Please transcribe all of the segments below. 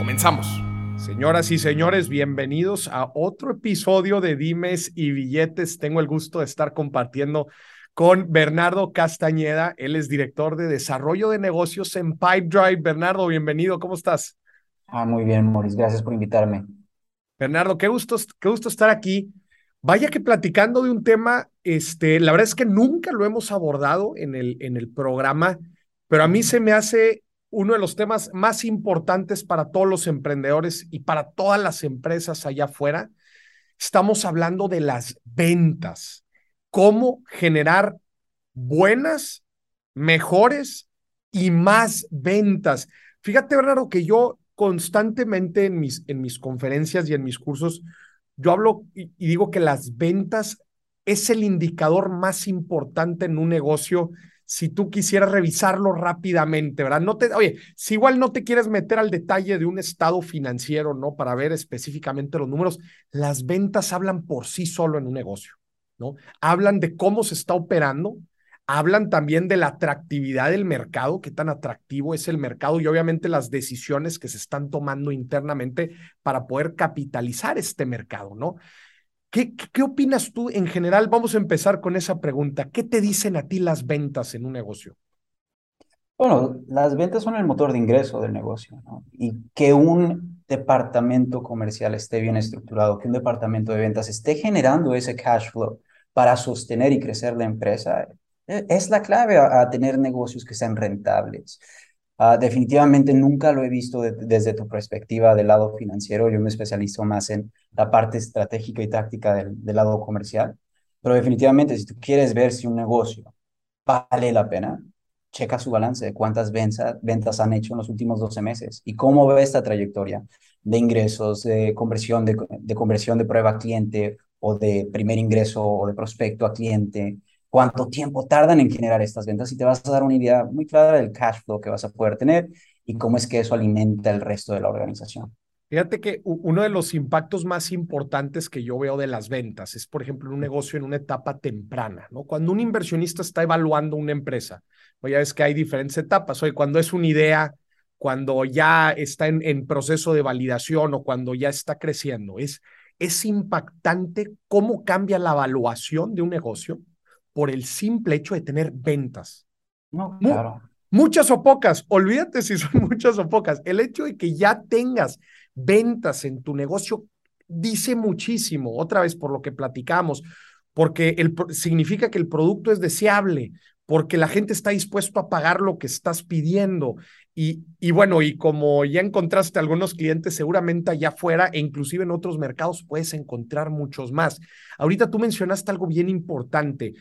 Comenzamos. Señoras y señores, bienvenidos a otro episodio de Dimes y Billetes. Tengo el gusto de estar compartiendo con Bernardo Castañeda. Él es director de desarrollo de negocios en Pipedrive. Bernardo, bienvenido. ¿Cómo estás? Ah, muy bien, Maurice. Gracias por invitarme. Bernardo, qué gusto, qué gusto estar aquí. Vaya que platicando de un tema, este, la verdad es que nunca lo hemos abordado en el, en el programa, pero a mí se me hace uno de los temas más importantes para todos los emprendedores y para todas las empresas allá afuera. Estamos hablando de las ventas, cómo generar buenas, mejores y más ventas. Fíjate, Bernardo, que yo constantemente en mis, en mis conferencias y en mis cursos, yo hablo y, y digo que las ventas es el indicador más importante en un negocio si tú quisieras revisarlo rápidamente, ¿verdad? No te, oye, si igual no te quieres meter al detalle de un estado financiero, ¿no? Para ver específicamente los números, las ventas hablan por sí solo en un negocio, ¿no? Hablan de cómo se está operando, hablan también de la atractividad del mercado, qué tan atractivo es el mercado y obviamente las decisiones que se están tomando internamente para poder capitalizar este mercado, ¿no? ¿Qué, ¿Qué, opinas tú en general? Vamos a empezar con esa pregunta. ¿Qué te dicen a ti las ventas en un negocio? Bueno, las ventas son el motor de ingreso del negocio. Y que un departamento comercial esté bien estructurado, que un departamento de ventas esté generando ese cash flow para sostener y crecer la empresa, e, es la clave a tener negocios que sean rentables. Uh, definitivamente nunca lo he visto desde tu perspectiva del lado financiero. Yo me especializo más en la parte estratégica y táctica del, del, lado comercial. Pero definitivamente, si tú quieres ver si un negocio vale la pena, checa su balance de cuántas ventas, ventas han hecho en los últimos 12 meses y cómo ve esta trayectoria de ingresos, de conversión de, de conversión de prueba a cliente o de primer ingreso o de prospecto a cliente cuánto tiempo tardan en generar estas ventas y te vas a dar una idea muy clara del cash flow que vas a poder tener y cómo es que eso alimenta el resto de la organización. Fíjate que uno de los impactos más importantes que yo veo de las ventas es, por ejemplo, un negocio en una etapa temprana, ¿no? Cuando un inversionista está evaluando una empresa, pues ya ves que hay diferentes etapas. Oye, cuando es una idea, cuando ya está en, en proceso de validación o cuando ya está creciendo, es, es impactante cómo cambia la evaluación de un negocio por el simple hecho de tener ventas. No, claro. Muchas o pocas, olvídate si son muchas o pocas. El hecho de que ya tengas ventas en tu negocio dice muchísimo, otra vez por lo que platicamos, porque el, significa que el producto es deseable, porque la gente está dispuesto a pagar lo que estás pidiendo. Y, y, bueno, y como ya encontraste algunos clientes, seguramente allá afuera e inclusive en otros mercados puedes encontrar muchos más. Ahorita tú mencionaste algo bien importante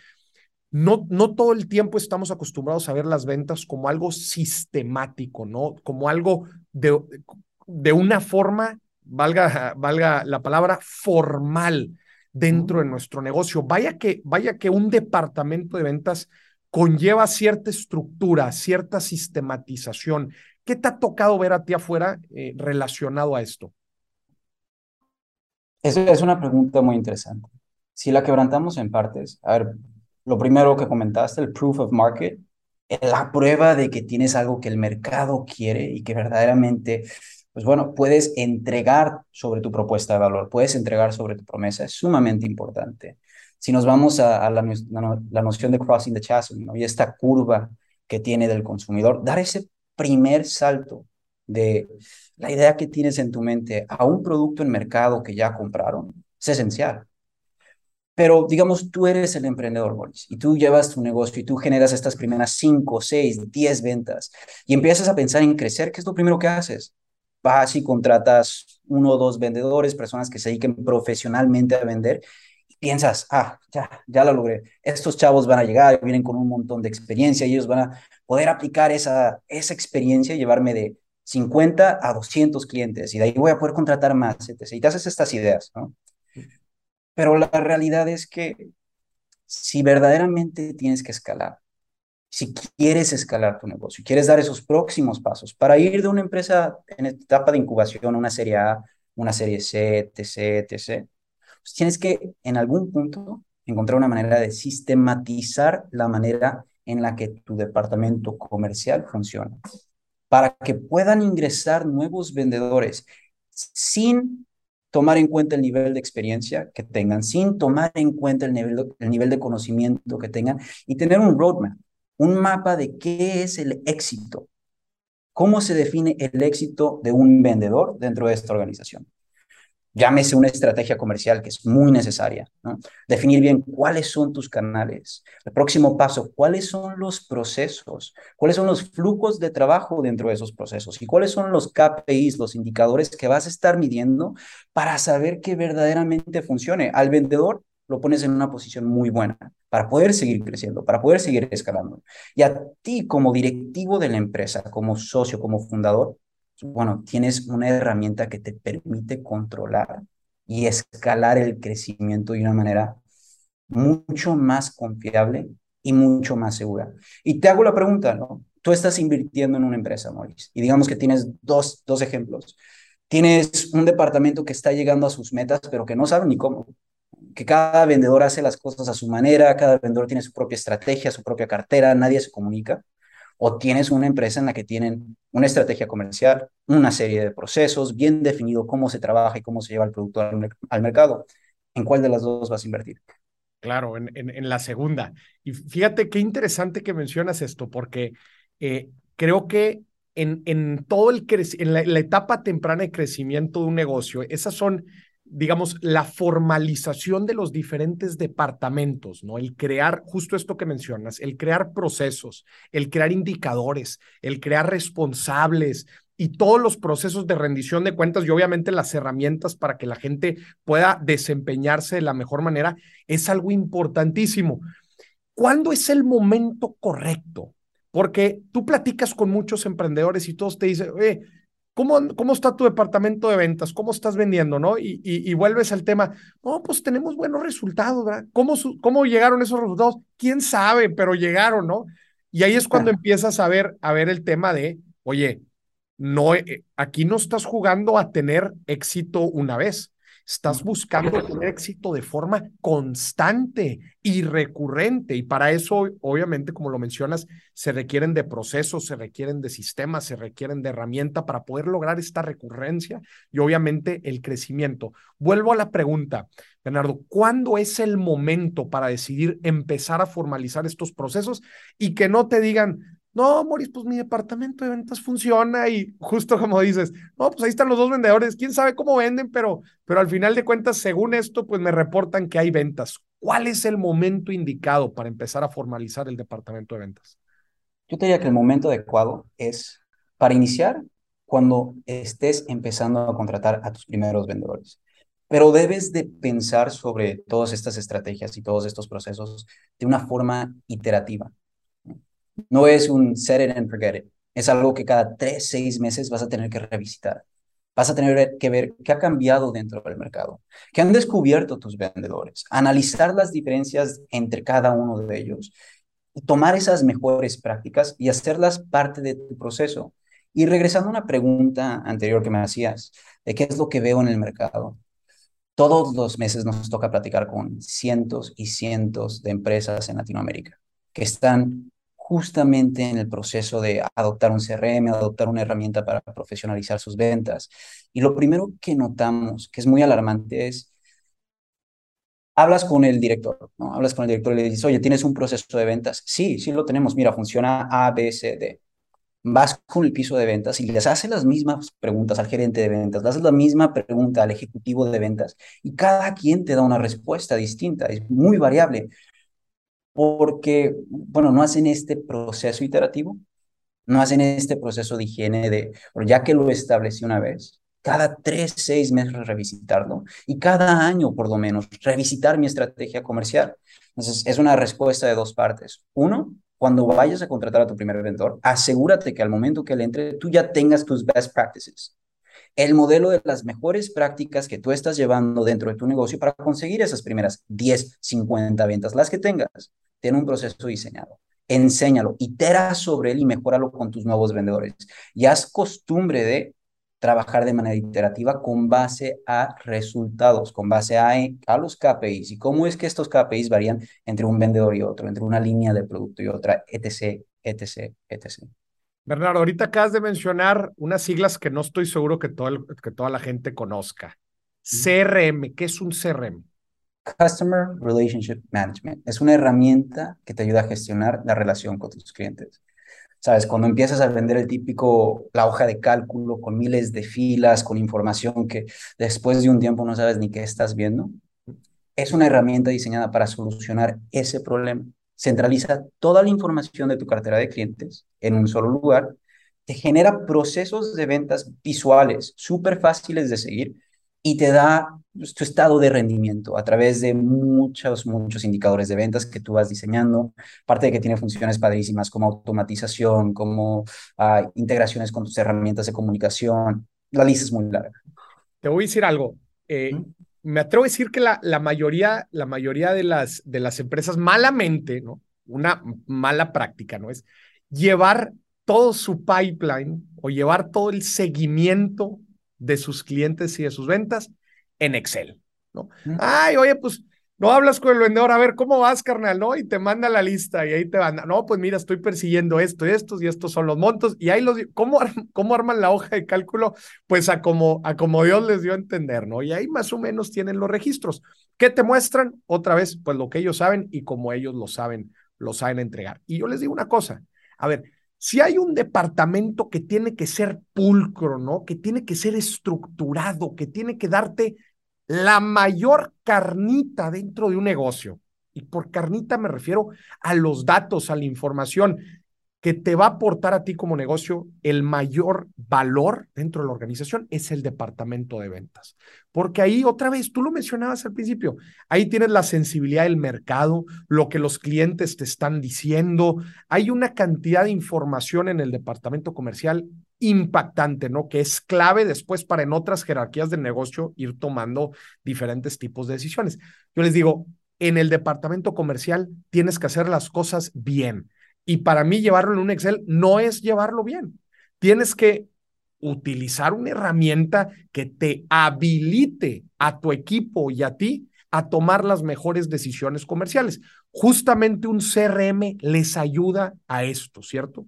no, no todo el tiempo estamos acostumbrados a ver las ventas como algo sistemático, ¿no? Como algo de, de una forma, valga, valga la palabra, formal dentro de nuestro negocio. Vaya que, vaya que un departamento de ventas conlleva cierta estructura, cierta sistematización. ¿Qué te ha tocado ver a ti afuera eh, relacionado a esto? Esa es una pregunta muy interesante. Si la quebrantamos en partes, a ver, lo primero que comentaste, el proof of market, la prueba de que tienes algo que el mercado quiere y que verdaderamente, pues bueno, puedes entregar sobre tu propuesta de valor, puedes entregar sobre tu promesa, es sumamente importante. Si nos vamos a, la, la, noción de crossing the chasm y esta curva que tiene del consumidor, dar ese primer salto de la idea que tienes en tu mente a un producto en mercado que ya compraron es esencial. Pero digamos, tú eres el emprendedor, Boris, y tú llevas tu negocio y tú generas estas primeras 5, 6, 10 ventas y empiezas a pensar en crecer, ¿qué es lo primero que haces? Vas y contratas uno o dos vendedores, personas que se dediquen profesionalmente a vender y piensas, ah, ya, ya lo logré. Estos chavos van a llegar, vienen con un montón de experiencia y ellos van a poder aplicar esa, esa experiencia y llevarme de 50 a 200 clientes y de ahí voy a poder contratar más, etc. Y te haces estas ideas, ¿no? Pero la realidad es que si verdaderamente tienes que escalar, si quieres escalar tu negocio, quieres dar esos próximos pasos para ir de una empresa en etapa de incubación a una serie A, una serie C, etc., etc., pues tienes que en algún punto encontrar una manera de sistematizar la manera en la que tu departamento comercial funciona, para que puedan ingresar nuevos vendedores sin tomar en cuenta el nivel de experiencia que tengan, sin tomar en cuenta el nivel, de, el nivel de conocimiento que tengan y tener un roadmap, un mapa de qué es el éxito, cómo se define el éxito de un vendedor dentro de esta organización llámese una estrategia comercial que es muy necesaria. Definir bien cuáles son tus canales. El próximo paso, cuáles son los procesos, cuáles son los flujos de trabajo dentro de esos procesos y cuáles son los KPIs, los indicadores que vas a estar midiendo para saber que verdaderamente funcione. Al vendedor lo pones en una posición muy buena para poder seguir creciendo, para poder seguir escalando. Y a ti como directivo de la empresa, como socio, como fundador, bueno, tienes una herramienta que te permite controlar y escalar el crecimiento de una manera mucho más confiable y mucho más segura. Y te hago la pregunta, ¿no? Tú estás invirtiendo en una empresa, Maurice, y digamos que tienes dos, dos ejemplos. Tienes un departamento que está llegando a sus metas, pero que no sabe ni cómo. Que cada vendedor hace las cosas a su manera, cada vendedor tiene su propia estrategia, su propia cartera, nadie se comunica o tienes una empresa en la que tienen una estrategia comercial, una serie de procesos, bien definido cómo se trabaja y cómo se lleva el producto al, mercado. ¿En cuál de las dos vas a invertir? Claro, en, en, la segunda. Y fíjate qué interesante que mencionas esto, porque eh, creo que en, en todo el la, etapa temprana de crecimiento de un negocio, esas son digamos, la formalización de los diferentes departamentos, ¿no? El crear, justo esto que mencionas, el crear procesos, el crear indicadores, el crear responsables y todos los procesos de rendición de cuentas y obviamente las herramientas para que la gente pueda desempeñarse de la mejor manera, es algo importantísimo. ¿Cuándo es el momento correcto? Porque tú platicas con muchos emprendedores y todos te dicen, oye, ¿Cómo, está tu departamento de ventas? ¿Cómo estás vendiendo? ¿no? Y, y, vuelves al tema, no, pues tenemos buenos resultados, ¿verdad? ¿Cómo, ¿Cómo llegaron esos resultados? ¿Quién sabe? Pero llegaron, ¿no? Y ahí es cuando empiezas a ver, a ver el tema de, oye, no, eh, aquí no estás jugando a tener éxito una vez. Estás buscando tener éxito de forma constante y recurrente. Y para eso, obviamente, como lo mencionas, se requieren de procesos, se requieren de sistemas, se requieren de herramienta para poder lograr esta recurrencia y obviamente el crecimiento. Vuelvo a la pregunta, Bernardo, ¿cuándo es el momento para decidir empezar a formalizar estos procesos y que no te digan, no, Moris, pues mi departamento de ventas funciona y justo como dices, no, pues ahí están los dos vendedores, quién sabe cómo venden, pero, pero al final de cuentas, según esto, pues me reportan que hay ventas. ¿Cuál es el momento indicado para empezar a formalizar el departamento de ventas? Yo te diría que el momento adecuado es para iniciar cuando estés empezando a contratar a tus primeros vendedores. Pero debes de pensar sobre todas estas estrategias y todos estos procesos de una forma iterativa. No es un set it and forget it. Es algo que cada tres, seis meses vas a tener que revisitar. Vas a tener que ver qué ha cambiado dentro del mercado, qué han descubierto tus vendedores, analizar las diferencias entre cada uno de ellos tomar esas mejores prácticas y hacerlas parte de tu proceso. Y regresando a una pregunta anterior que me hacías, de qué es lo que veo en el mercado. Todos los meses nos toca platicar con cientos y cientos de empresas en Latinoamérica que están justamente en el proceso de adoptar un CRM, adoptar una herramienta para profesionalizar sus ventas. Y lo primero que notamos, que es muy alarmante, es, hablas con el director, ¿no? Hablas con el director y le dices, oye, ¿tienes un proceso de ventas? Sí, sí lo tenemos, mira, funciona A, B, C, D. Vas con el piso de ventas y les haces las mismas preguntas al gerente de ventas, le haces la misma pregunta al ejecutivo de ventas y cada quien te da una respuesta distinta, es muy variable porque, bueno, no hacen este proceso iterativo, no hacen este proceso de higiene de, ya que lo establecí una vez, cada tres, seis meses revisitarlo y cada año, por lo menos, revisitar mi estrategia comercial. Entonces, es una respuesta de dos partes. Uno, cuando vayas a contratar a tu primer vendedor, asegúrate que al momento que él entre, tú ya tengas tus best practices. El modelo de las mejores prácticas que tú estás llevando dentro de tu negocio para conseguir esas primeras 10, 50 ventas, las que tengas, tiene un proceso diseñado. Enséñalo, itera sobre él y mejóralo con tus nuevos vendedores. Y haz costumbre de trabajar de manera iterativa con base a resultados, con base a, a los KPIs y cómo es que estos KPIs varían entre un vendedor y otro, entre una línea de producto y otra, etc., etc., etc. Bernardo, ahorita acabas de mencionar unas siglas que no estoy seguro que, todo que toda la gente conozca. CRM, ¿qué es un CRM? Customer Relationship Management. Es una herramienta que te ayuda a gestionar la relación con tus clientes. ¿Sabes? Cuando empiezas a vender el típico, la hoja de cálculo con miles de filas, con información que después de un tiempo no sabes ni qué estás viendo, es una herramienta diseñada para solucionar ese problema. Centraliza toda la información de tu cartera de clientes en un solo lugar, te genera procesos de ventas visuales súper fáciles de seguir y te da tu estado de rendimiento a través de muchos, muchos indicadores de ventas que tú vas diseñando. Parte de que tiene funciones padrísimas como automatización, como uh, integraciones con tus herramientas de comunicación. La lista es muy larga. Te voy a decir algo. Eh, Me atrevo a decir que la, la, mayoría, la mayoría de las, de las empresas malamente, ¿no? Una mala práctica, ¿no? Es llevar todo su pipeline o llevar todo el seguimiento de sus clientes y de sus ventas en Excel, ¿no? Ay, oye, pues no hablas con el vendedor, a ver, ¿cómo vas, carnal? ¿No? Y te manda la lista y ahí te van, no, pues mira, estoy persiguiendo esto y estos y estos son los montos y ahí los, ¿cómo, cómo arman la hoja de cálculo? Pues a como, a como Dios les dio a entender, ¿no? Y ahí más o menos tienen los registros. ¿Qué te muestran? Otra vez, pues lo que ellos saben y como ellos lo saben, lo saben entregar. Y yo les digo una cosa, a ver, si hay un departamento que tiene que ser pulcro, ¿no? Que tiene que ser estructurado, que tiene que darte la mayor carnita dentro de un negocio. Y por carnita me refiero a los datos, a la información que te va a aportar a ti como negocio el mayor valor dentro de la organización es el departamento de ventas. Porque ahí otra vez, tú lo mencionabas al principio, ahí tienes la sensibilidad del mercado, lo que los clientes te están diciendo, hay una cantidad de información en el departamento comercial impactante, ¿no? Que es clave después para en otras jerarquías del negocio ir tomando diferentes tipos de decisiones. Yo les digo, en el departamento comercial tienes que hacer las cosas bien y para mí llevarlo en un Excel no es llevarlo bien. Tienes que utilizar una herramienta que te habilite a tu equipo y a ti a tomar las mejores decisiones comerciales. Justamente un CRM les ayuda a esto, ¿cierto?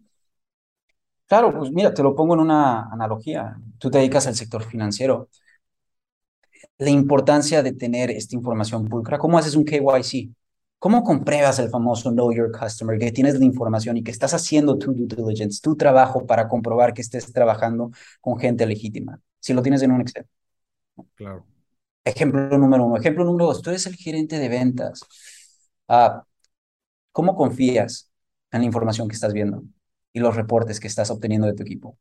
Claro, pues mira, te lo pongo en una analogía. Tú te dedicas al sector financiero. La importancia de tener esta información pulcra. ¿Cómo haces un KYC? ¿Cómo compruebas el famoso Know Your Customer, que tienes la información y que estás haciendo tu due diligence, tu trabajo para comprobar que estés trabajando con gente legítima? Si lo tienes en un Excel. Claro. Ejemplo número uno. Ejemplo número dos, tú eres el gerente de ventas. Ah, ¿Cómo confías en la información que estás viendo y los reportes que estás obteniendo de tu equipo?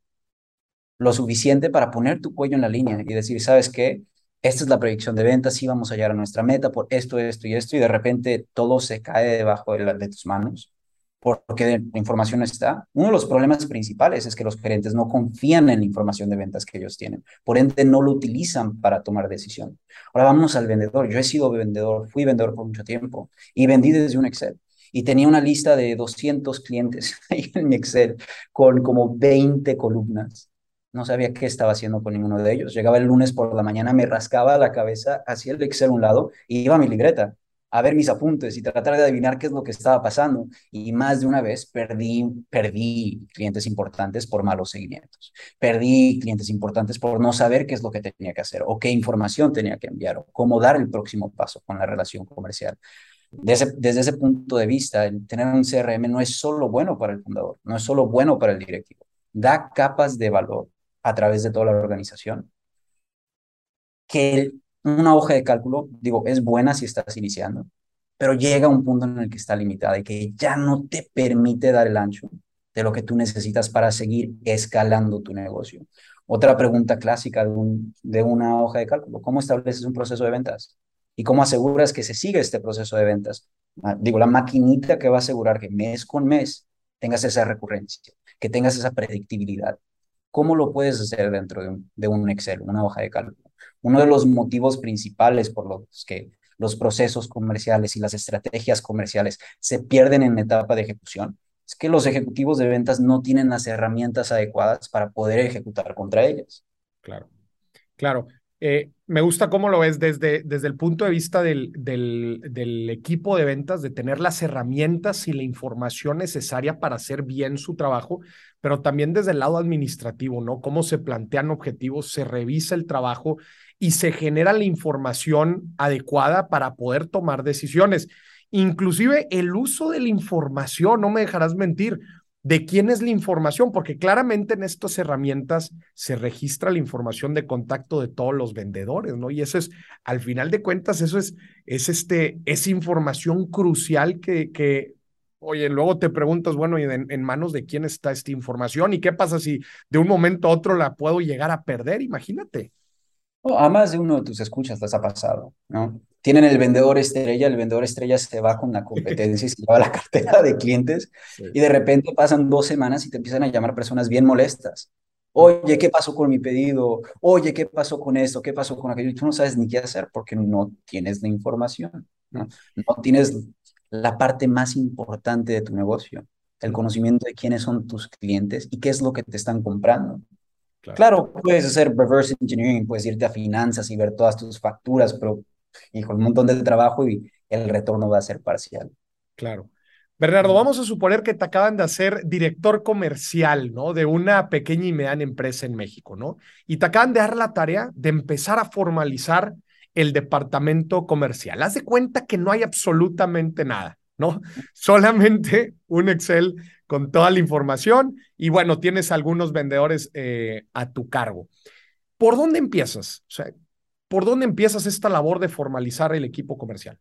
Lo suficiente para poner tu cuello en la línea y decir, ¿sabes qué? Esta es la predicción de ventas, sí vamos a llegar a nuestra meta por esto, esto y esto, y de repente todo se cae debajo de, de tus manos porque la información está. Uno de los problemas principales es que los gerentes no confían en la información de ventas que ellos tienen, por ende no lo utilizan para tomar decisión. Ahora vamos al vendedor. Yo he sido vendedor, fui vendedor por mucho tiempo y vendí desde un Excel. Y tenía una lista de 200 clientes en mi Excel con como 20 columnas no sabía qué estaba haciendo con ninguno de ellos. Llegaba el lunes por la mañana, me rascaba la cabeza, hacía el Excel a un lado y iba a mi libreta a ver mis apuntes y tratar de adivinar qué es lo que estaba pasando. Y más de una vez perdí, perdí clientes importantes por malos seguimientos. Perdí clientes importantes por no saber qué es lo que tenía que hacer o qué información tenía que enviar o cómo dar el próximo paso con la relación comercial. Desde, desde ese punto de vista, tener un CRM no es solo bueno para el fundador, no es solo bueno para el directivo. Da capas de valor a través de toda la organización. Que una hoja de cálculo, digo, es buena si estás iniciando, pero llega un punto en el que está limitada y que ya no te permite dar el ancho de lo que tú necesitas para seguir escalando tu negocio. Otra pregunta clásica de, un, de una hoja de cálculo, ¿cómo estableces un proceso de ventas? ¿Y cómo aseguras que se sigue este proceso de ventas Ah, digo, la maquinita que va a asegurar que mes con mes tengas esa recurrencia, que tengas esa predictibilidad. ¿Cómo lo puedes hacer dentro de un, Excel, una hoja de cálculo? Uno de los motivos principales por los que los procesos comerciales y las estrategias comerciales se pierden en etapa de ejecución es que los ejecutivos de ventas no tienen las herramientas adecuadas para poder ejecutar contra ellas. Claro, claro. Eh, me gusta cómo lo ves desde, desde el punto de vista del, del, equipo de ventas, de tener las herramientas y la información necesaria para hacer bien su trabajo, pero también desde el lado administrativo, ¿no? Cómo se plantean objetivos, se revisa el trabajo y se genera la información adecuada para poder tomar decisiones. Inclusive el uso de la información, no me dejarás mentir, de quién es la información, porque claramente en estas herramientas se registra la información de contacto de todos los vendedores, ¿no? Y eso es, al final de cuentas, eso es, es este, es información crucial que, que oye, luego te preguntas, bueno, ¿y en, en, manos de quién está esta información? ¿Y qué pasa si de un momento a otro la puedo llegar a perder? Imagínate. Oh, a más de uno de tus escuchas les ha pasado, ¿no? Tienen el vendedor estrella, el vendedor estrella se va con la competencia y se lleva la cartera de clientes y de repente pasan dos semanas y te empiezan a llamar personas bien molestas. Oye, ¿qué pasó con mi pedido? Oye, ¿qué pasó con esto? ¿Qué pasó con aquello? Y tú no sabes ni qué hacer porque no tienes la información, ¿no? No tienes la parte más importante de tu negocio, el conocimiento de quiénes son tus clientes y qué es lo que te están comprando. Claro. puedes hacer reverse engineering, puedes irte a finanzas y ver todas tus facturas, pero hijo, un montón de trabajo y el retorno va a ser parcial. Claro. Bernardo, vamos a suponer que te acaban de hacer director comercial, ¿no? De una pequeña y mediana empresa en México, ¿no? Y te acaban de dar la tarea de empezar a formalizar el departamento comercial. Haz de cuenta que no hay absolutamente nada, ¿no? Solamente un Excel con toda la información y bueno, tienes algunos vendedores eh, a tu cargo. ¿Por dónde empiezas? O sea, ¿por dónde empiezas esta labor de formalizar el equipo comercial?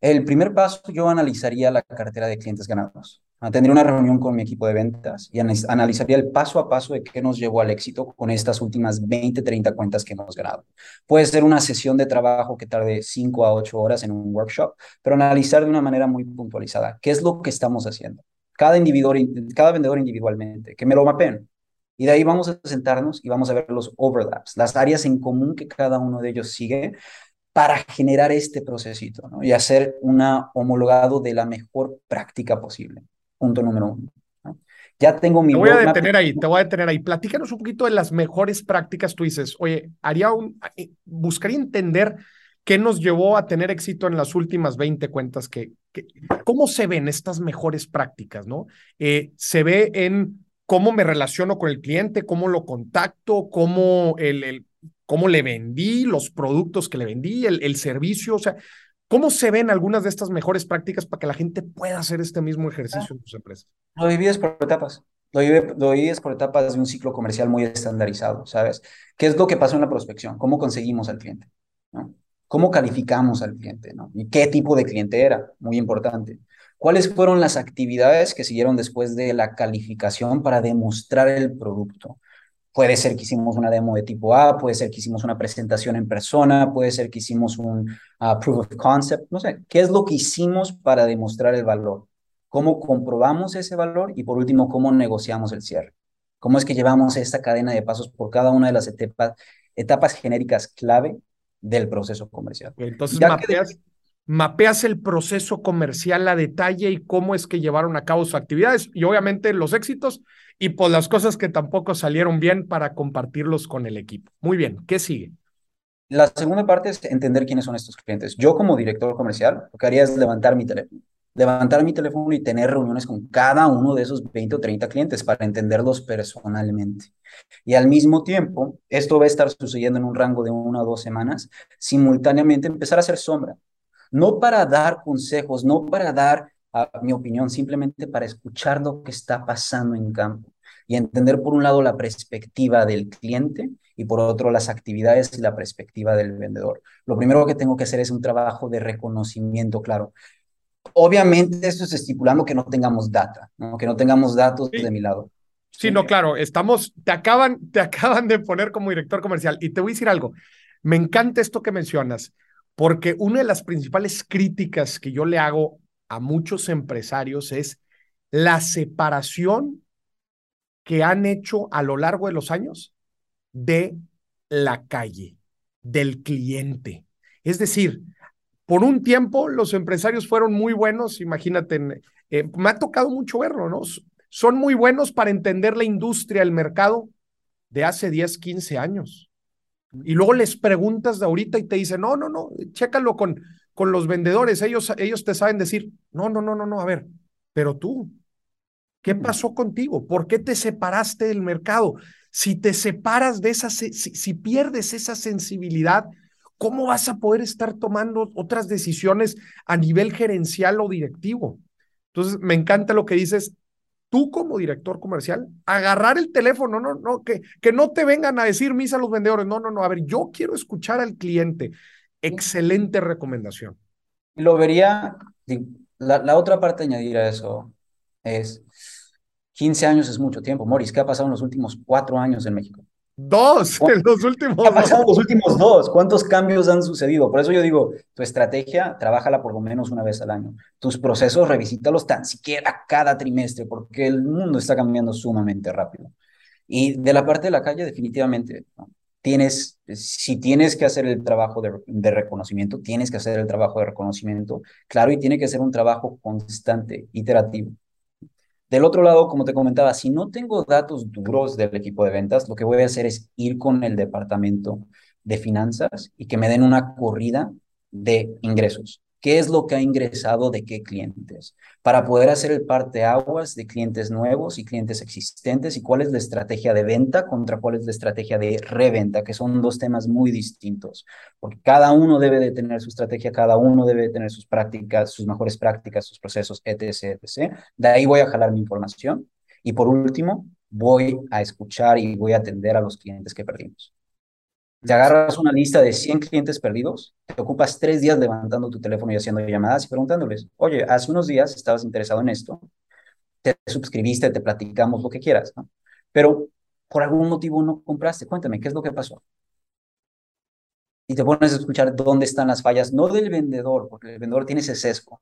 El primer paso, yo analizaría la cartera de clientes ganados. Tendría una reunión con mi equipo de ventas y analizaría el paso a paso de qué nos llevó al éxito con estas últimas 20, 30 cuentas que hemos ganado. Puede ser una sesión de trabajo que tarde 5 a 8 horas en un workshop, pero analizar de una manera muy puntualizada qué es lo que estamos haciendo cada, individuo, cada vendedor individualmente, que me lo mapeen. Y de ahí vamos a sentarnos y vamos a ver los overlaps, las áreas en común que cada uno de ellos sigue para generar este procesito ¿no? y hacer una homologado de la mejor práctica posible. Punto número uno. Ya tengo mi. Te voy a detener ahí, te voy a detener ahí. Platícanos un poquito de las mejores prácticas. Tú dices, oye, haría un. Eh, buscaría entender ¿Qué nos llevó a tener éxito en las últimas 20 cuentas? Que, ¿Cómo se ven estas mejores prácticas? ¿no? Eh, se ve en cómo me relaciono con el cliente, cómo lo contacto, cómo, el, cómo le vendí, los productos que le vendí, el, el servicio, o sea, ¿Cómo se ven algunas de estas mejores prácticas para que la gente pueda hacer este mismo ejercicio en sus empresas? Lo divides por etapas. Lo divides por etapas de un ciclo comercial muy estandarizado, ¿sabes? ¿Qué es lo que pasó en la prospección? ¿Cómo conseguimos al cliente? ¿Cómo calificamos al cliente? ¿no? ¿Y qué tipo de cliente era? Muy importante. ¿Cuáles fueron las actividades que siguieron después de la calificación para demostrar el producto? Puede ser que hicimos una demo de tipo A, puede ser que hicimos una presentación en persona, puede ser que hicimos un uh, proof of concept, no sé, ¿qué es lo que hicimos para demostrar el valor? ¿Cómo comprobamos ese valor? Y por último, ¿cómo negociamos el cierre? ¿Cómo es que llevamos esta cadena de pasos por cada una de las etapas, etapas genéricas clave del proceso comercial. Entonces mapeas, mapeas, el proceso comercial a detalle y cómo es que llevaron a cabo sus actividades y obviamente los éxitos y pues las cosas que tampoco salieron bien para compartirlos con el equipo. Muy bien, ¿qué sigue? La segunda parte es entender quiénes son estos clientes. Yo como director comercial, lo que haría es levantar mi teléfono levantar mi teléfono y tener reuniones con cada uno de esos 20 o 30 clientes para entenderlos personalmente. Y al mismo tiempo, esto va a estar sucediendo en un rango de una o dos semanas, simultáneamente empezar a hacer sombra. No para dar consejos, no para dar mi opinión, simplemente para escuchar lo que está pasando en campo y entender por un lado la perspectiva del cliente y por otro las actividades y la perspectiva del vendedor. Lo primero que tengo que hacer es un trabajo de reconocimiento claro. Obviamente esto es estipulando que no tengamos data, ¿no? que no tengamos datos de mi lado. Sí, no, claro, estamos, te acaban, te acaban de poner como director comercial y te voy a decir algo, me encanta esto que mencionas. Porque una de las principales críticas que yo le hago a muchos empresarios es la separación que han hecho a lo largo de los años de la calle, del cliente. Es decir, por un tiempo los empresarios fueron muy buenos, imagínate, eh, me ha tocado mucho verlo, ¿no? Son muy buenos para entender la industria, el mercado de hace 10, 15 años. Y luego les preguntas de ahorita y te dicen, no, no, no, chécalo con, con los vendedores, ellos, ellos te saben decir, no, no, no, no, no, a ver, pero tú, ¿qué pasó contigo? ¿Por qué te separaste del mercado? Si te separas de esa, si, si pierdes esa sensibilidad, ¿cómo vas a poder estar tomando otras decisiones a nivel gerencial o directivo? Entonces, me encanta lo que dices, tú como director comercial, agarrar el teléfono, no, no, que, que no te vengan a decir misa a los vendedores, no, no, no, a ver, yo quiero escuchar al cliente. Excelente recomendación. Lo vería, la, la otra parte de añadir a eso es, 15 años es mucho tiempo. Moris, ¿qué ha pasado en los últimos cuatro años en México? Dos, en los últimos ¿Qué ha pasado en los últimos dos? ¿Cuántos cambios han sucedido? Por eso yo digo, tu estrategia, trabájala por lo menos una vez al año. Tus procesos, revisítalos tan siquiera cada trimestre, porque el mundo está cambiando sumamente rápido. Y de la parte de la calle, definitivamente, tienes, si tienes que hacer el trabajo de, de, reconocimiento, tienes que hacer el trabajo de reconocimiento, claro, y tiene que ser un trabajo constante, iterativo. Del otro lado, como te comentaba, si no tengo datos duros del equipo de ventas, lo que voy a hacer es ir con el departamento de finanzas y que me den una corrida de ingresos qué es lo que ha ingresado de qué clientes, para poder hacer el parte aguas de clientes nuevos y clientes existentes y cuál es la estrategia de venta contra cuál es la estrategia de reventa, que son dos temas muy distintos, porque cada uno debe de tener su estrategia, cada uno debe de tener sus prácticas, sus mejores prácticas, sus procesos, etc., etc. De ahí voy a jalar mi información y por último, voy a escuchar y voy a atender a los clientes que perdimos. Te agarras una lista de 100 clientes perdidos, te ocupas tres días levantando tu teléfono y haciendo llamadas y preguntándoles, oye, hace unos días estabas interesado en esto, te suscribiste, te platicamos lo que quieras, ¿no? Pero por algún motivo no compraste, cuéntame, ¿qué es lo que pasó? Y te pones a escuchar dónde están las fallas, no del vendedor, porque el vendedor tiene ese sesgo,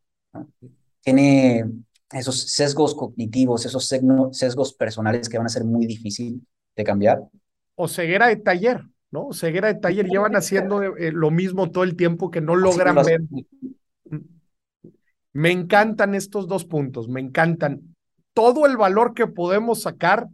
tiene esos sesgos cognitivos, esos sesgos personales que van a ser muy difícil de cambiar. O ceguera de taller. ¿No? Ceguera de taller, llevan haciendo eh, lo mismo todo el tiempo que no logran ver. Me encantan estos dos puntos, me encantan. Todo el valor que podemos sacar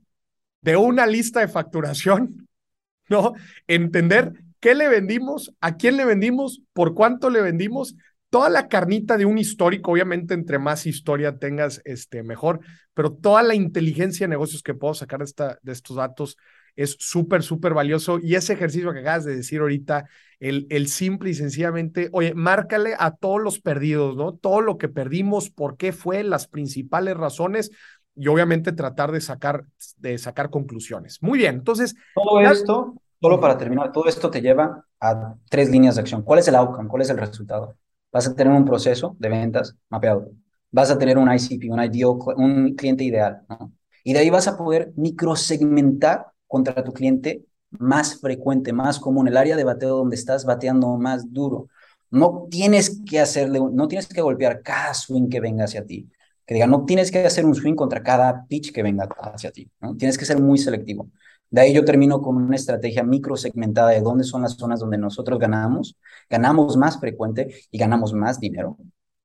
de una lista de facturación, ¿no? Entender qué le vendimos, a quién le vendimos, por cuánto le vendimos, toda la carnita de un histórico, obviamente entre más historia tengas, este, mejor, pero toda la inteligencia de negocios que puedo sacar de, esta, de estos datos es súper, súper valioso. Y ese ejercicio que acabas de decir ahorita, el, el simple y sencillamente, oye, márcale a todos los perdidos, ¿no? Todo lo que perdimos, por qué fue, las principales razones y obviamente tratar de sacar, de sacar conclusiones. Muy bien, entonces. Todo esto, solo para terminar, todo esto te lleva a tres líneas de acción. ¿Cuál es el outcome? ¿Cuál es el resultado? Vas a tener un proceso de ventas mapeado. Vas a tener un ICP, un ideal, un cliente ideal, ¿no? Y de ahí vas a poder microsegmentar contra tu cliente más frecuente, más común, el área de bateo donde estás bateando más duro. No tienes que hacerle, no tienes que golpear cada swing que venga hacia ti. Que diga, no tienes que hacer un swing contra cada pitch que venga hacia ti. Tienes que ser muy selectivo. De ahí yo termino con una estrategia microsegmentada de dónde son las zonas donde nosotros ganamos, ganamos más frecuente y ganamos más dinero.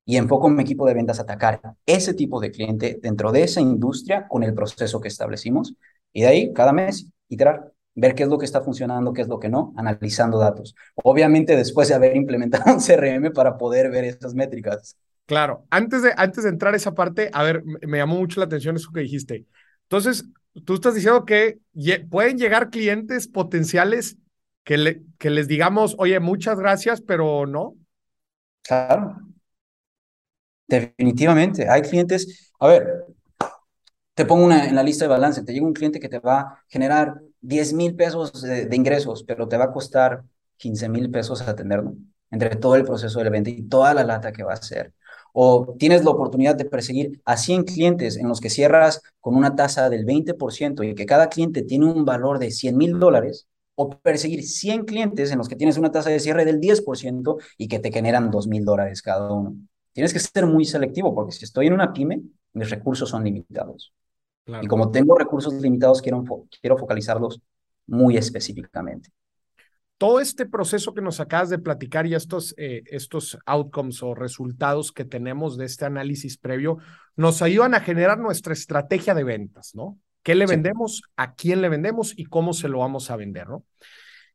Y enfoco mi equipo de ventas a atacar ese tipo de cliente dentro de esa industria con el proceso que establecimos. Y de ahí, cada mes, iterar, ver qué es lo que está funcionando, qué es lo que no, analizando datos. Obviamente después de haber implementado un CRM para poder ver estas métricas. Claro, antes de, antes de entrar a esa parte, a ver, me llamó mucho la atención eso que dijiste. Entonces, tú estás diciendo que pueden llegar clientes potenciales que, le, que les digamos, oye, muchas gracias, pero no. Claro. Definitivamente. Hay clientes, a ver, te pongo una en la lista de balance, te llega un cliente que te va a generar 10 mil pesos de, ingresos, pero te va a costar 15 mil pesos atenderlo, entre todo el proceso del evento y toda la lata que va a hacer. O tienes la oportunidad de perseguir a 100 clientes en los que cierras con una tasa del 20% y que cada cliente tiene un valor de 100 mil dólares, o perseguir 100 clientes en los que tienes una tasa de cierre del 10% y que te generan 2 mil dólares cada uno. Tienes que ser muy selectivo porque si estoy en una pyme, mis recursos son limitados. Y como tengo recursos limitados, quiero, quiero focalizarlos muy específicamente. Todo este proceso que nos acabas de platicar y estos, eh, estos outcomes o resultados que tenemos de este análisis previo nos ayudan a generar nuestra estrategia de ventas, ¿no? ¿Qué le vendemos? ¿A quién le vendemos? ¿Y cómo se lo vamos a vender, ¿no?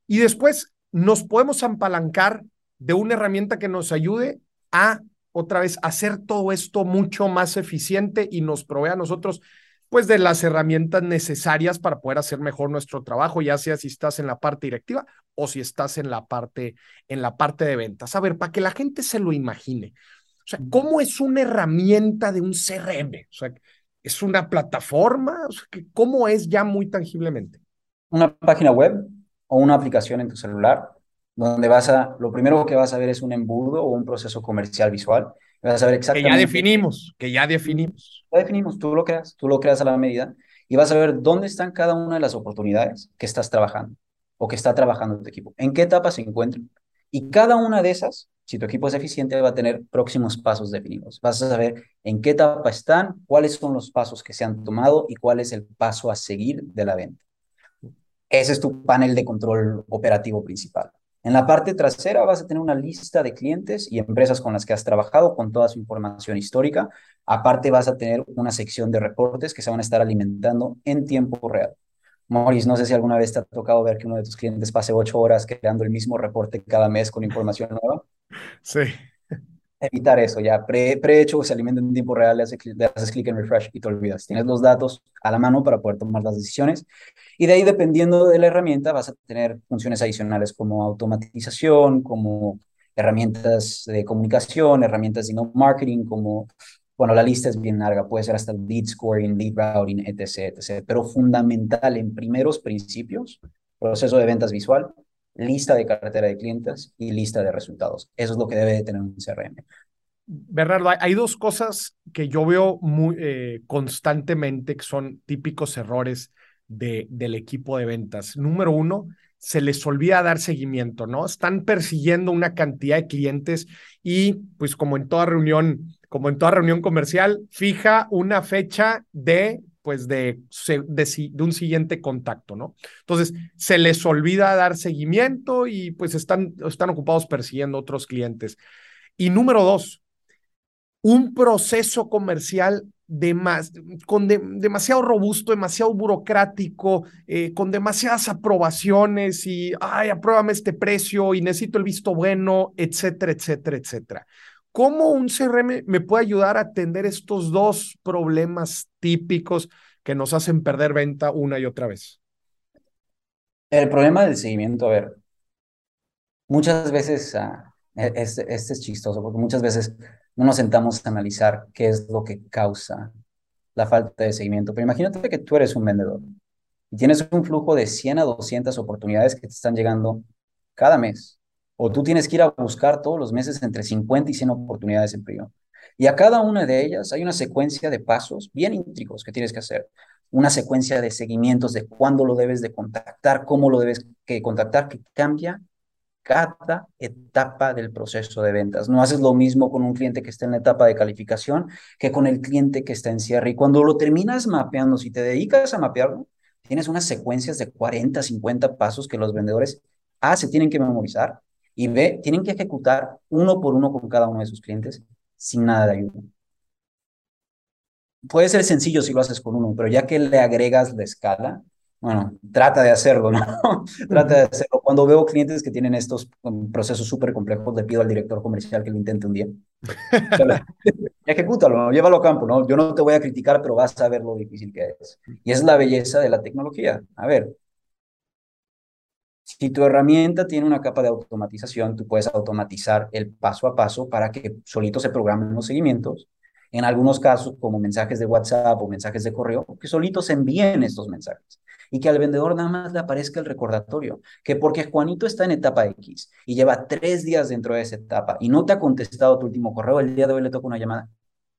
Y después nos podemos apalancar de una herramienta que nos ayude a, otra vez, hacer todo esto mucho más eficiente y nos provea a nosotros pues de las herramientas necesarias para poder hacer mejor nuestro trabajo, ya sea si estás en la parte directiva o si estás en la parte en la parte de ventas. A ver, para que la gente se lo imagine. O sea, ¿cómo es una herramienta de un CRM? O sea, ¿es una plataforma? O sea, ¿cómo es ya muy tangiblemente? Una página web o una aplicación en tu celular donde vas a lo primero que vas a ver es un embudo o un proceso comercial visual Vas a ver exactamente. Que ya definimos, que ya definimos. Ya definimos, tú lo creas, tú lo creas a la medida y vas a ver dónde están cada una de las oportunidades que estás trabajando o que está trabajando tu equipo, en qué etapa se encuentran. Y cada una de esas, si tu equipo es eficiente, va a tener próximos pasos definidos. Vas a saber en qué etapa están, cuáles son los pasos que se han tomado y cuál es el paso a seguir de la venta. Ese es tu panel de control operativo principal. En la parte trasera vas a tener una lista de clientes y empresas con las que has trabajado con toda su información histórica. Aparte vas a tener una sección de reportes que se van a estar alimentando en tiempo real. Morris, no sé si alguna vez te ha tocado ver que uno de tus clientes pase ocho horas creando el mismo reporte cada mes con información nueva. Sí evitar eso, ya pre, prehecho, se alimenta en tiempo real, le haces, clic en refresh y te olvidas. Tienes los datos a la mano para poder tomar las decisiones. Y de ahí, dependiendo de la herramienta, vas a tener funciones adicionales como automatización, como herramientas de comunicación, herramientas de no marketing, como, bueno, la lista es bien larga, puede ser hasta lead scoring, lead routing, etc., etc. Pero fundamental en primeros principios, proceso de ventas visual, lista de cartera de clientes y lista de resultados. Eso es lo que debe de tener un CRM. Bernardo, hay dos cosas que yo veo muy eh, constantemente que son típicos errores de, del equipo de ventas. Número uno, se les olvida dar seguimiento, ¿no? Están persiguiendo una cantidad de clientes y pues como en toda reunión, como en toda reunión comercial, fija una fecha de pues de, de, un siguiente contacto, ¿no? Entonces, se les olvida dar seguimiento y pues están, están ocupados persiguiendo otros clientes. Y número dos, un proceso comercial de más, con demasiado robusto, demasiado burocrático, eh, con demasiadas aprobaciones y, ay, apruébame este precio y necesito el visto bueno, etcétera, etcétera, etcétera. ¿Cómo un CRM me puede ayudar a atender estos dos problemas típicos que nos hacen perder venta una y otra vez? El problema del seguimiento, a ver, muchas veces, este, este, es chistoso, porque muchas veces no nos sentamos a analizar qué es lo que causa la falta de seguimiento. Pero imagínate que tú eres un vendedor y tienes un flujo de 100 a 200 oportunidades que te están llegando cada mes o tú tienes que ir a buscar todos los meses entre 50 y 100 oportunidades en empleo. Y a cada una de ellas hay una secuencia de pasos bien íntricos que tienes que hacer. Una secuencia de seguimientos de cuándo lo debes de contactar, cómo lo debes que contactar, que cambia cada etapa del proceso de ventas. No haces lo mismo con un cliente que está en la etapa de calificación que con el cliente que está en cierre. Y cuando lo terminas mapeando, si te dedicas a mapearlo, tienes unas secuencias de 40, 50 pasos que los vendedores A se tienen que memorizar y B, tienen que ejecutar uno por uno con cada uno de sus clientes sin nada de ayuda. Puede ser sencillo si lo haces con uno, pero ya que le agregas la escala, bueno, trata de hacerlo, ¿no? trata de hacerlo. Cuando veo clientes que tienen estos um, procesos súper complejos, le pido al director comercial que lo intente un día. Ejecútalo, llévalo a campo, ¿no? Yo no te voy a criticar, pero vas a ver lo difícil que es. Y es la belleza de la tecnología. A ver, si tu herramienta tiene una capa de automatización, tú puedes automatizar el paso a paso para que solito se programen los seguimientos. En algunos casos, como mensajes de WhatsApp o mensajes de correo, que solitos se envíen estos mensajes y que al vendedor nada más le aparezca el recordatorio, que porque Juanito está en etapa X y lleva tres días dentro de esa etapa y no te ha contestado tu último correo, el día de hoy le toca una llamada.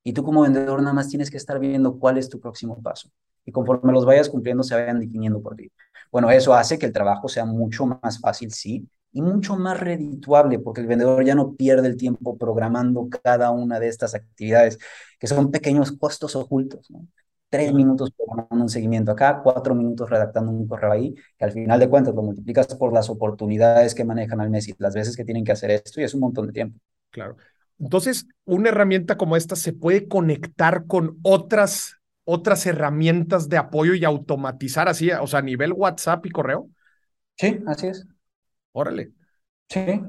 Y tú como vendedor nada más tienes que estar viendo cuál es tu próximo paso. Y conforme los vayas cumpliendo, se vayan definiendo por ti. Bueno, eso hace que el trabajo sea mucho más fácil, sí, y mucho más redituable, porque el vendedor ya no pierde el tiempo programando cada una de estas actividades, que son pequeños costos ocultos, ¿no? Tres minutos programando un seguimiento acá, cuatro minutos redactando un correo ahí, que al final de cuentas lo multiplicas por las oportunidades que manejan al mes y las veces que tienen que hacer esto y es un montón de tiempo. Claro. Entonces, una herramienta como esta se puede conectar con otras, otras herramientas de apoyo y automatizar así, o sea, a nivel WhatsApp y correo. Sí, así es. Órale. Sí.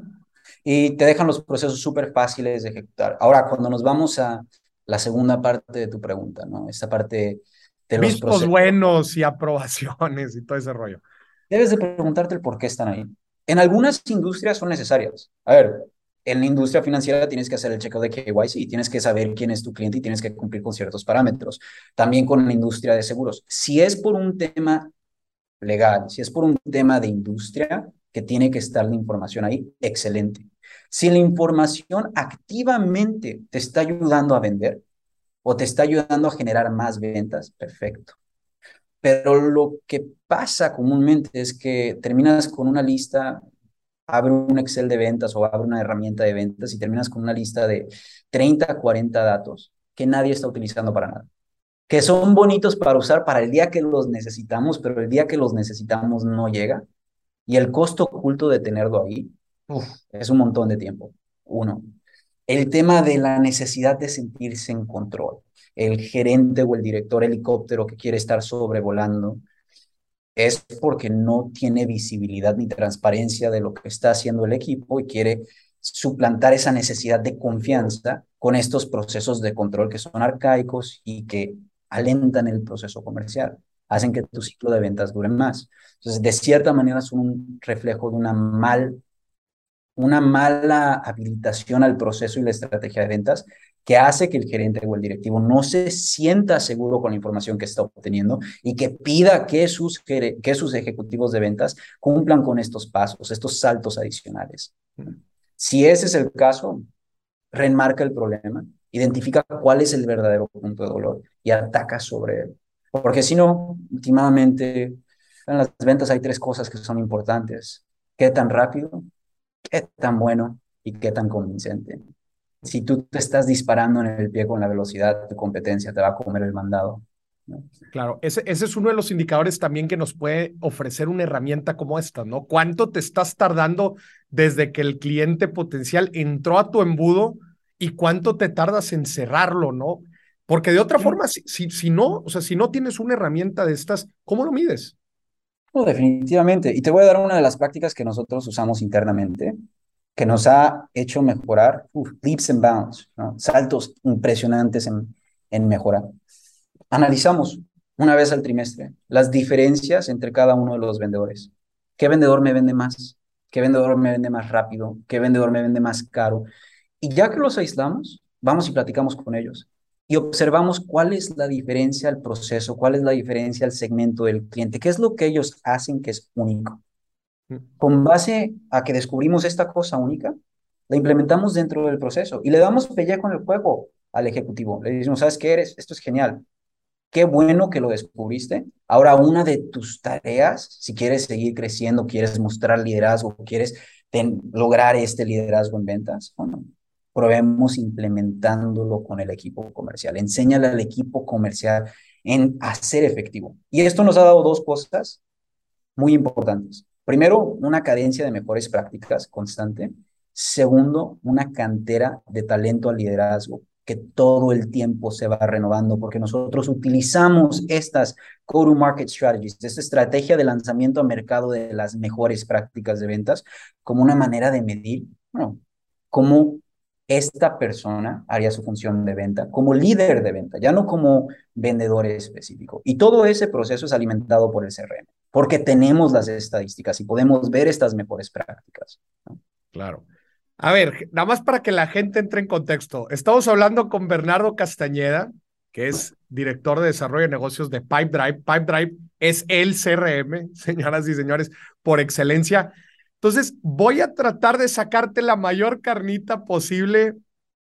Y te dejan los procesos súper fáciles de ejecutar. Ahora, cuando nos vamos a la segunda parte de tu pregunta, ¿no? Esta parte de los Vistos buenos y aprobaciones y todo ese rollo. Debes de preguntarte el por qué están ahí. En algunas industrias son necesarias. A ver, en la industria financiera tienes que hacer el chequeo de KYC, tienes que saber quién es tu cliente y tienes que cumplir con ciertos parámetros. También con la industria de seguros. Si es por un tema legal, si es por un tema de industria, que tiene que estar la información ahí, excelente. Si la información activamente te está ayudando a vender o te está ayudando a generar más ventas, perfecto. Pero lo que pasa comúnmente es que terminas con una lista, abre un Excel de ventas o abre una herramienta de ventas y terminas con una lista de 30, 40 datos que nadie está utilizando para nada. Que son bonitos para usar para el día que los necesitamos, pero el día que los necesitamos no llega y el costo oculto de tenerlo ahí es un montón de tiempo. Uno. El tema de la necesidad de sentirse en control. El gerente o el director helicóptero que quiere estar sobrevolando es porque no tiene visibilidad ni transparencia de lo que está haciendo el equipo y quiere suplantar esa necesidad de confianza con estos procesos de control que son arcaicos y que alentan el proceso comercial hacen que tu ciclo de ventas dure más. Entonces, de cierta manera son un reflejo de una, mal, una mala habilitación al proceso y la estrategia de ventas que hace que el gerente o el directivo no se sienta seguro con la información que está obteniendo y que pida que sus, que sus ejecutivos de ventas cumplan con estos pasos, estos saltos adicionales. Si ese es el caso, reenmarca el problema, identifica cuál es el verdadero punto de dolor y ataca sobre él. Porque si no, últimamente en las ventas hay tres cosas que son importantes. ¿Qué tan rápido? ¿Qué tan bueno? ¿Y qué tan convincente? Si tú te estás disparando en el pie con la velocidad, tu competencia te va a comer el mandado. Claro, ese, ese es uno de los indicadores también que nos puede ofrecer una herramienta como esta, ¿no? ¿Cuánto te estás tardando desde que el cliente potencial entró a tu embudo y cuánto te tardas en cerrarlo, ¿no? Porque de otra forma, si, si, no, o sea, si no tienes una herramienta de estas, ¿cómo lo mides? No, definitivamente. Y te voy a dar una de las prácticas que nosotros usamos internamente, que nos ha hecho mejorar leaps and bounds, saltos impresionantes en, en mejorar. Analizamos una vez al trimestre las diferencias entre cada uno de los vendedores. ¿Qué vendedor me vende más? ¿Qué vendedor me vende más rápido? ¿Qué vendedor me vende más caro? Y ya que los aislamos, vamos y platicamos con ellos y observamos cuál es la diferencia al proceso, cuál es la diferencia al segmento del cliente, qué es lo que ellos hacen que es único. Con base a que descubrimos esta cosa única, la implementamos dentro del proceso y le damos pellejo con el juego al ejecutivo. Le decimos, ¿sabes qué eres? Esto es genial. Qué bueno que lo descubriste. Ahora, una de tus tareas, si quieres seguir creciendo, quieres mostrar liderazgo, quieres lograr este liderazgo en ventas, probemos implementándolo con el equipo comercial. Enséñale al equipo comercial en hacer efectivo. Y esto nos ha dado dos cosas muy importantes. Primero, una cadencia de mejores prácticas constante. Segundo, una cantera de talento al liderazgo que todo el tiempo se va renovando porque nosotros utilizamos estas go-to-market strategies, esta estrategia de lanzamiento a mercado de las mejores prácticas de ventas como una manera de medir, cómo esta persona haría su función de venta como líder de venta, ya no como vendedor específico. Y todo ese proceso es alimentado por el CRM, porque tenemos las estadísticas y podemos ver estas mejores prácticas. Claro. A ver, nada más para que la gente entre en contexto. Estamos hablando con Bernardo Castañeda, que es director de desarrollo de negocios de Pipedrive. Pipedrive es el CRM, señoras y señores, por excelencia. Entonces, voy a tratar de sacarte la mayor carnita posible.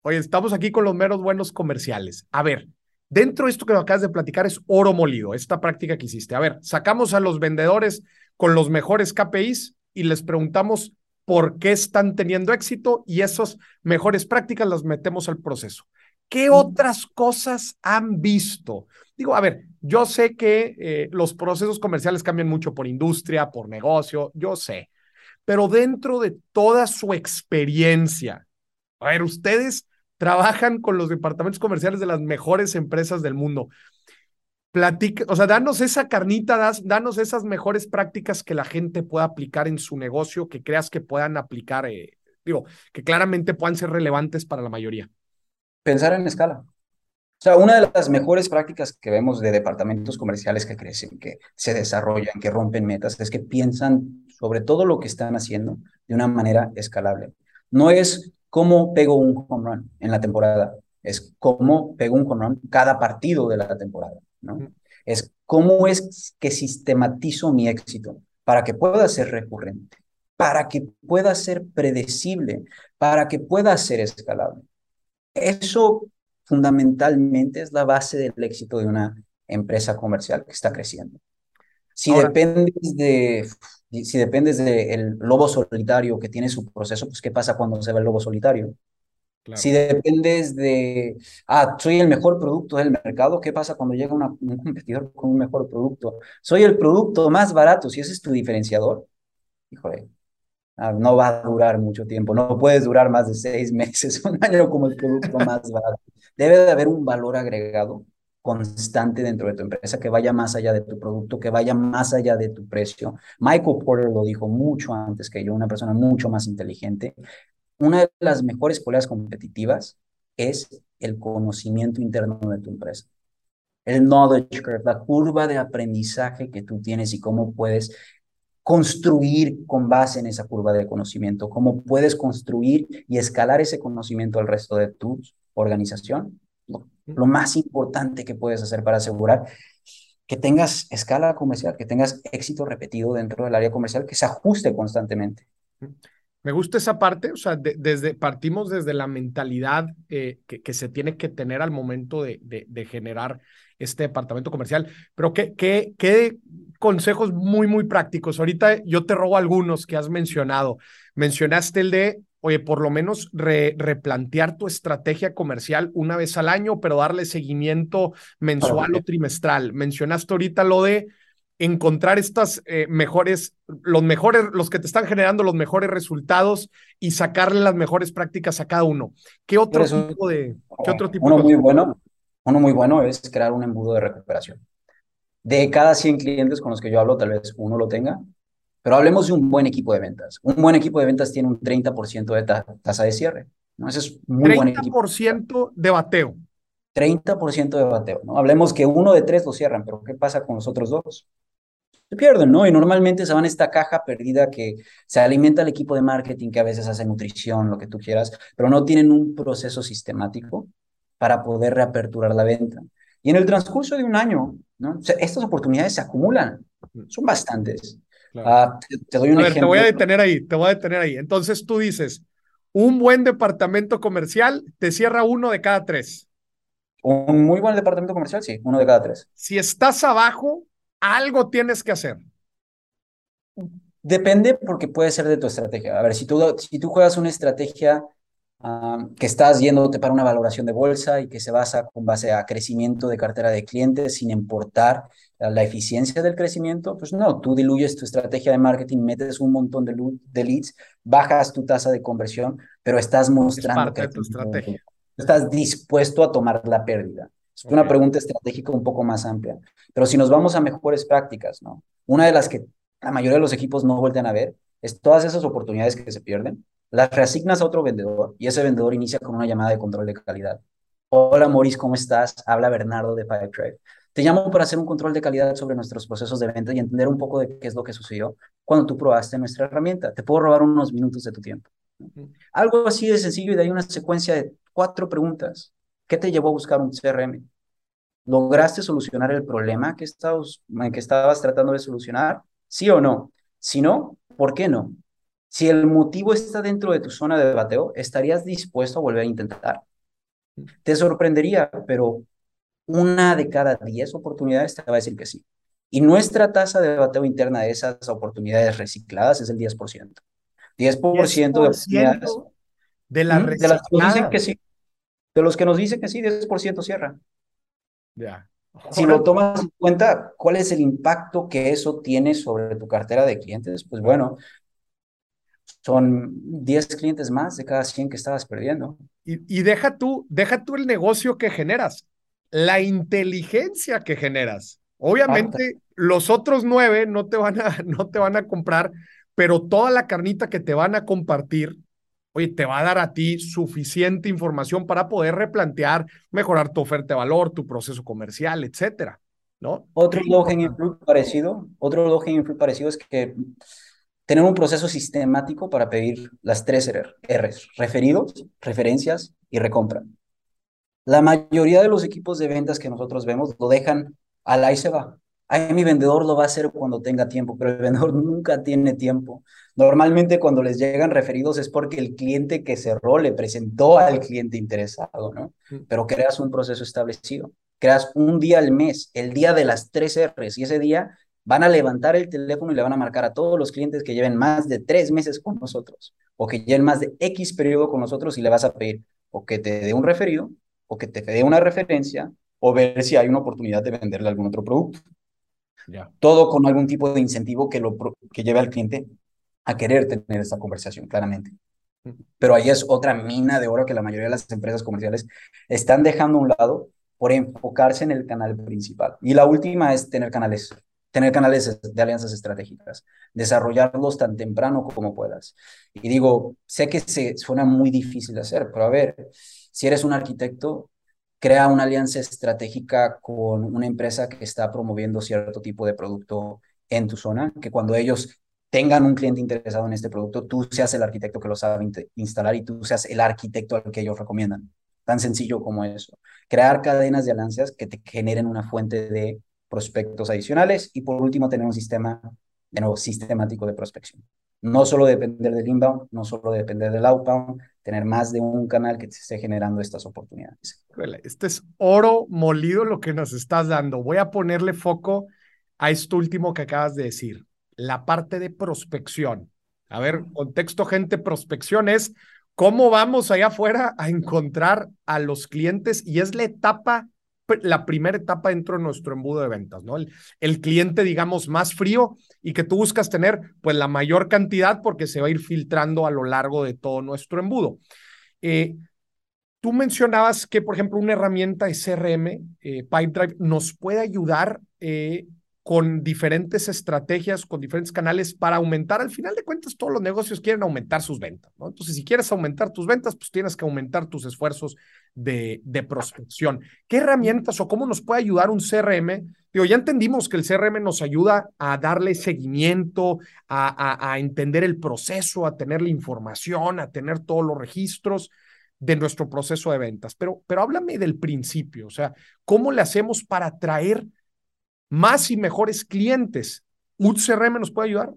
Oye, estamos aquí con los meros buenos comerciales. A ver, dentro de esto que acabas de platicar es oro molido, esta práctica que hiciste. A ver, sacamos a los vendedores con los mejores KPIs y les preguntamos por qué están teniendo éxito y esas mejores prácticas las metemos al proceso. ¿Qué otras cosas han visto? Digo, a ver, yo sé que eh, los procesos comerciales cambian mucho por industria, por negocio, yo sé, pero dentro de toda su experiencia, a ver, ustedes trabajan con los departamentos comerciales de las mejores empresas del mundo. Platica, o sea, danos esa carnita, danos esas mejores prácticas que la gente pueda aplicar en su negocio, que creas que puedan aplicar, eh, digo, que claramente puedan ser relevantes para la mayoría. Pensar en escala. O sea, una de las mejores prácticas que vemos de departamentos comerciales que crecen, que se desarrollan, que rompen metas, es que piensan sobre todo lo que están haciendo de una manera escalable. No es cómo pego un home run en la temporada, es cómo pego un home run cada partido de la temporada, ¿no? Es cómo es que sistematizo mi éxito para que pueda ser recurrente, para que pueda ser predecible, para que pueda ser escalable. Eso fundamentalmente es la base del éxito de una empresa comercial que está creciendo. Si dependes de si dependes del lobo solitario que tiene su proceso, pues ¿qué pasa cuando se va el lobo solitario? Si dependes de, ah, soy el mejor producto del mercado, ¿qué pasa cuando llega un competidor con un mejor producto? Soy el producto más barato, si ese es tu diferenciador, híjole, ah, no va a durar mucho tiempo, no puedes durar más de seis meses, un año como el producto más barato. Debe de haber un valor agregado constante dentro de tu empresa, que vaya más allá de tu producto, que vaya más allá de tu precio. Michael Porter lo dijo mucho antes que yo, una persona mucho más inteligente. Una de las mejores poleas competitivas es el conocimiento interno de tu empresa. El knowledge curve, la curva de aprendizaje que tú tienes y cómo puedes construir con base en esa curva de conocimiento, cómo puedes construir y escalar ese conocimiento al resto de tu organización lo más importante que puedes hacer para asegurar que tengas escala comercial, que tengas éxito repetido dentro del área comercial, que se ajuste constantemente. Me gusta esa parte, o sea, desde, partimos desde la mentalidad eh, que, se tiene que tener al momento de, de, generar este departamento comercial, pero ¿qué, qué, qué consejos muy, muy prácticos? Ahorita yo te robo algunos que has mencionado. Mencionaste el de oye, por lo menos replantear tu estrategia comercial una vez al año, pero darle seguimiento mensual o trimestral. Mencionaste ahorita lo de encontrar estas eh, mejores, los mejores, los que te están generando los mejores resultados y sacarle las mejores prácticas a cada uno. ¿Qué otro tipo de, qué otro tipo uno muy bueno, uno muy bueno es crear un embudo de recuperación. De cada 100 clientes con los que yo hablo, tal vez uno lo tenga, pero hablemos de un buen equipo de ventas. Un buen equipo de ventas tiene un 30% de tasa de cierre. ¿no? Ese es muy 30% buen equipo. de bateo. 30% de bateo. ¿no? Hablemos que uno de tres lo cierran, pero ¿qué pasa con los otros dos? Se pierden, ¿no? Y normalmente se van a esta caja perdida que se alimenta el equipo de marketing, que a veces hace nutrición, lo que tú quieras, pero no tienen un proceso sistemático para poder reaperturar la venta. Y en el transcurso de un año, ¿no? estas oportunidades se acumulan, son bastantes. Ah, te, doy un ejemplo. Te voy a detener ahí, te voy a detener ahí. Entonces tú dices, un buen departamento comercial te cierra uno de cada tres. Un muy buen departamento comercial, sí, uno de cada tres. Si estás abajo, algo tienes que hacer. Depende porque puede ser de tu estrategia. A ver, si tú, si tú juegas una estrategia que estás yéndote para una valoración de bolsa y que se basa con base a crecimiento de cartera de clientes sin importar la eficiencia del crecimiento, pues no, tú diluyes tu estrategia de marketing, metes un montón de, de leads, bajas tu tasa de conversión, pero estás mostrando tu estrategia. estás dispuesto a tomar la pérdida. Es una pregunta estratégica un poco más amplia. Pero si nos vamos a mejores prácticas, ¿no? Una de las que la mayoría de los equipos no vuelven a ver es todas esas oportunidades que se pierden las reasignas a otro vendedor y ese vendedor inicia con una llamada de control de calidad. Hola Maurice, ¿cómo estás? Habla Bernardo de Firetrade. Te llamo para hacer un control de calidad sobre nuestros procesos de venta y entender un poco de qué es lo que sucedió cuando tú probaste nuestra herramienta. Te puedo robar unos minutos de tu tiempo. Algo así de sencillo y de ahí una secuencia de cuatro preguntas. ¿Qué te llevó a buscar un CRM? ¿Lograste solucionar el problema que estabas, que estabas tratando de solucionar? ¿Sí o no? Si no, ¿por qué no? Si el motivo está dentro de tu zona de bateo, ¿estarías dispuesto a volver a intentar? Te sorprendería, pero una de cada diez oportunidades te va a decir que sí. Y nuestra tasa de bateo interna de esas oportunidades recicladas es el 10%. 10%, de oportunidades. De, la de las que nos dicen que sí. De los que nos dicen que sí, 10% cierra. Ya. Si lo tomas en cuenta, ¿cuál es el impacto que eso tiene sobre tu cartera de clientes? Pues bueno, son 10 clientes más de cada 100 que estabas perdiendo. Y, deja tú, deja tú el negocio que generas, la inteligencia que generas. Obviamente, los otros nueve no te, van a, no te van a comprar, pero toda la carnita que te van a compartir, oye, te va a dar a ti suficiente información para poder replantear, mejorar tu oferta de valor, tu proceso comercial, etcétera, ¿no? Otro low-hanging parecido, otro low-hanging parecido es que tener un proceso sistemático para pedir las tres R's, referidos, referencias y recompra. La mayoría de los equipos de ventas que nosotros vemos lo dejan al ahí se va. Ahí mi vendedor lo va a hacer cuando tenga tiempo, pero el vendedor nunca tiene tiempo. Normalmente cuando les llegan referidos es porque el cliente que cerró le presentó al cliente interesado, ¿no? Pero creas un proceso establecido. Creas un día al mes, el día de las tres R's, y ese día van a levantar el teléfono y le van a marcar a todos los clientes que lleven más de tres meses con nosotros o que lleven más de X periodo con nosotros y le vas a pedir o que te dé un referido o que te dé una referencia o ver si hay una oportunidad de venderle algún otro producto. Todo con algún tipo de incentivo que, lo, que lleve al cliente a querer tener esta conversación, claramente. Pero ahí es otra mina de oro que la mayoría de las empresas comerciales están dejando a un lado por enfocarse en el canal principal. Y la última es tener canales tener canales de alianzas estratégicas, desarrollarlos tan temprano como puedas. Y digo, sé que se suena muy difícil de hacer, pero a ver, si eres un arquitecto, crea una alianza estratégica con una empresa que está promoviendo cierto tipo de producto en tu zona, que cuando ellos tengan un cliente interesado en este producto, tú seas el arquitecto que lo sabe instalar y tú seas el arquitecto al que ellos recomiendan. Tan sencillo como eso. Crear cadenas de alianzas que te generen una fuente de prospectos adicionales y por último tener un sistema de nuevo sistemático de prospección. No solo depender del inbound, no solo depender del outbound, tener más de un canal que te esté generando estas oportunidades. Este es oro molido lo que nos estás dando. Voy a ponerle foco a esto último que acabas de decir, la parte de prospección. A ver, contexto, gente, prospección es cómo vamos allá afuera a encontrar a los clientes y es la etapa la primera etapa dentro de nuestro embudo de ventas, ¿no? El, cliente, digamos, más frío y que tú buscas tener, pues, la mayor cantidad porque se va a ir filtrando a lo largo de todo nuestro embudo. Eh, tú mencionabas que, por ejemplo, una herramienta de CRM, eh, nos puede ayudar eh, con diferentes estrategias, con diferentes canales para aumentar. Al final de cuentas, todos los negocios quieren aumentar sus ventas, ¿no? Entonces, si quieres aumentar tus ventas, pues tienes que aumentar tus esfuerzos de, de prospección. ¿Qué herramientas o cómo nos puede ayudar un CRM? Digo, ya entendimos que el CRM nos ayuda a darle seguimiento, a, a, entender el proceso, a tener la información, a tener todos los registros de nuestro proceso de ventas. Pero, pero háblame del principio, o sea, ¿cómo le hacemos para atraer más y mejores clientes. ¿Un CRM nos puede ayudar?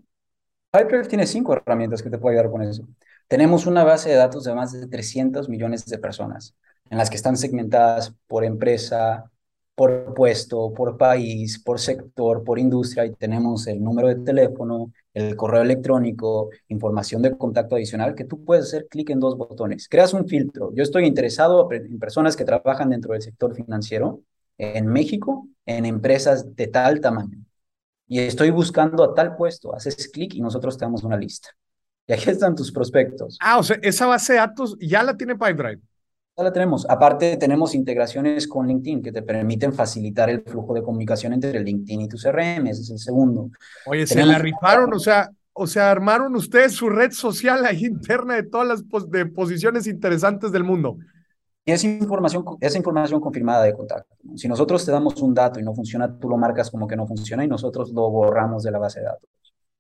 Hyper tiene cinco herramientas que te pueden ayudar con eso. Tenemos una base de datos de más de 300 millones de personas, en las que están segmentadas por empresa, por puesto, por país, por sector, por industria, y tenemos el número de teléfono, el correo electrónico, información de contacto adicional, que tú puedes hacer clic en dos botones. Creas un filtro. Yo estoy interesado en personas que trabajan dentro del sector financiero en México en empresas de tal tamaño. Y estoy buscando a tal puesto, haces clic y nosotros te damos una lista. Y aquí están tus prospectos. Ah, o sea, esa base de datos ya la tiene Pipedrive. Ya la tenemos. Aparte, tenemos integraciones con LinkedIn que te permiten facilitar el flujo de comunicación entre LinkedIn y tu CRM. Ese es el segundo. Oye, se la rifaron, o sea, o sea, armaron ustedes su red social ahí interna de todas las de posiciones interesantes del mundo. Y esa información, esa información confirmada de contacto. Si nosotros te damos un dato y no funciona, tú lo marcas como que no funciona y nosotros lo borramos de la base de datos.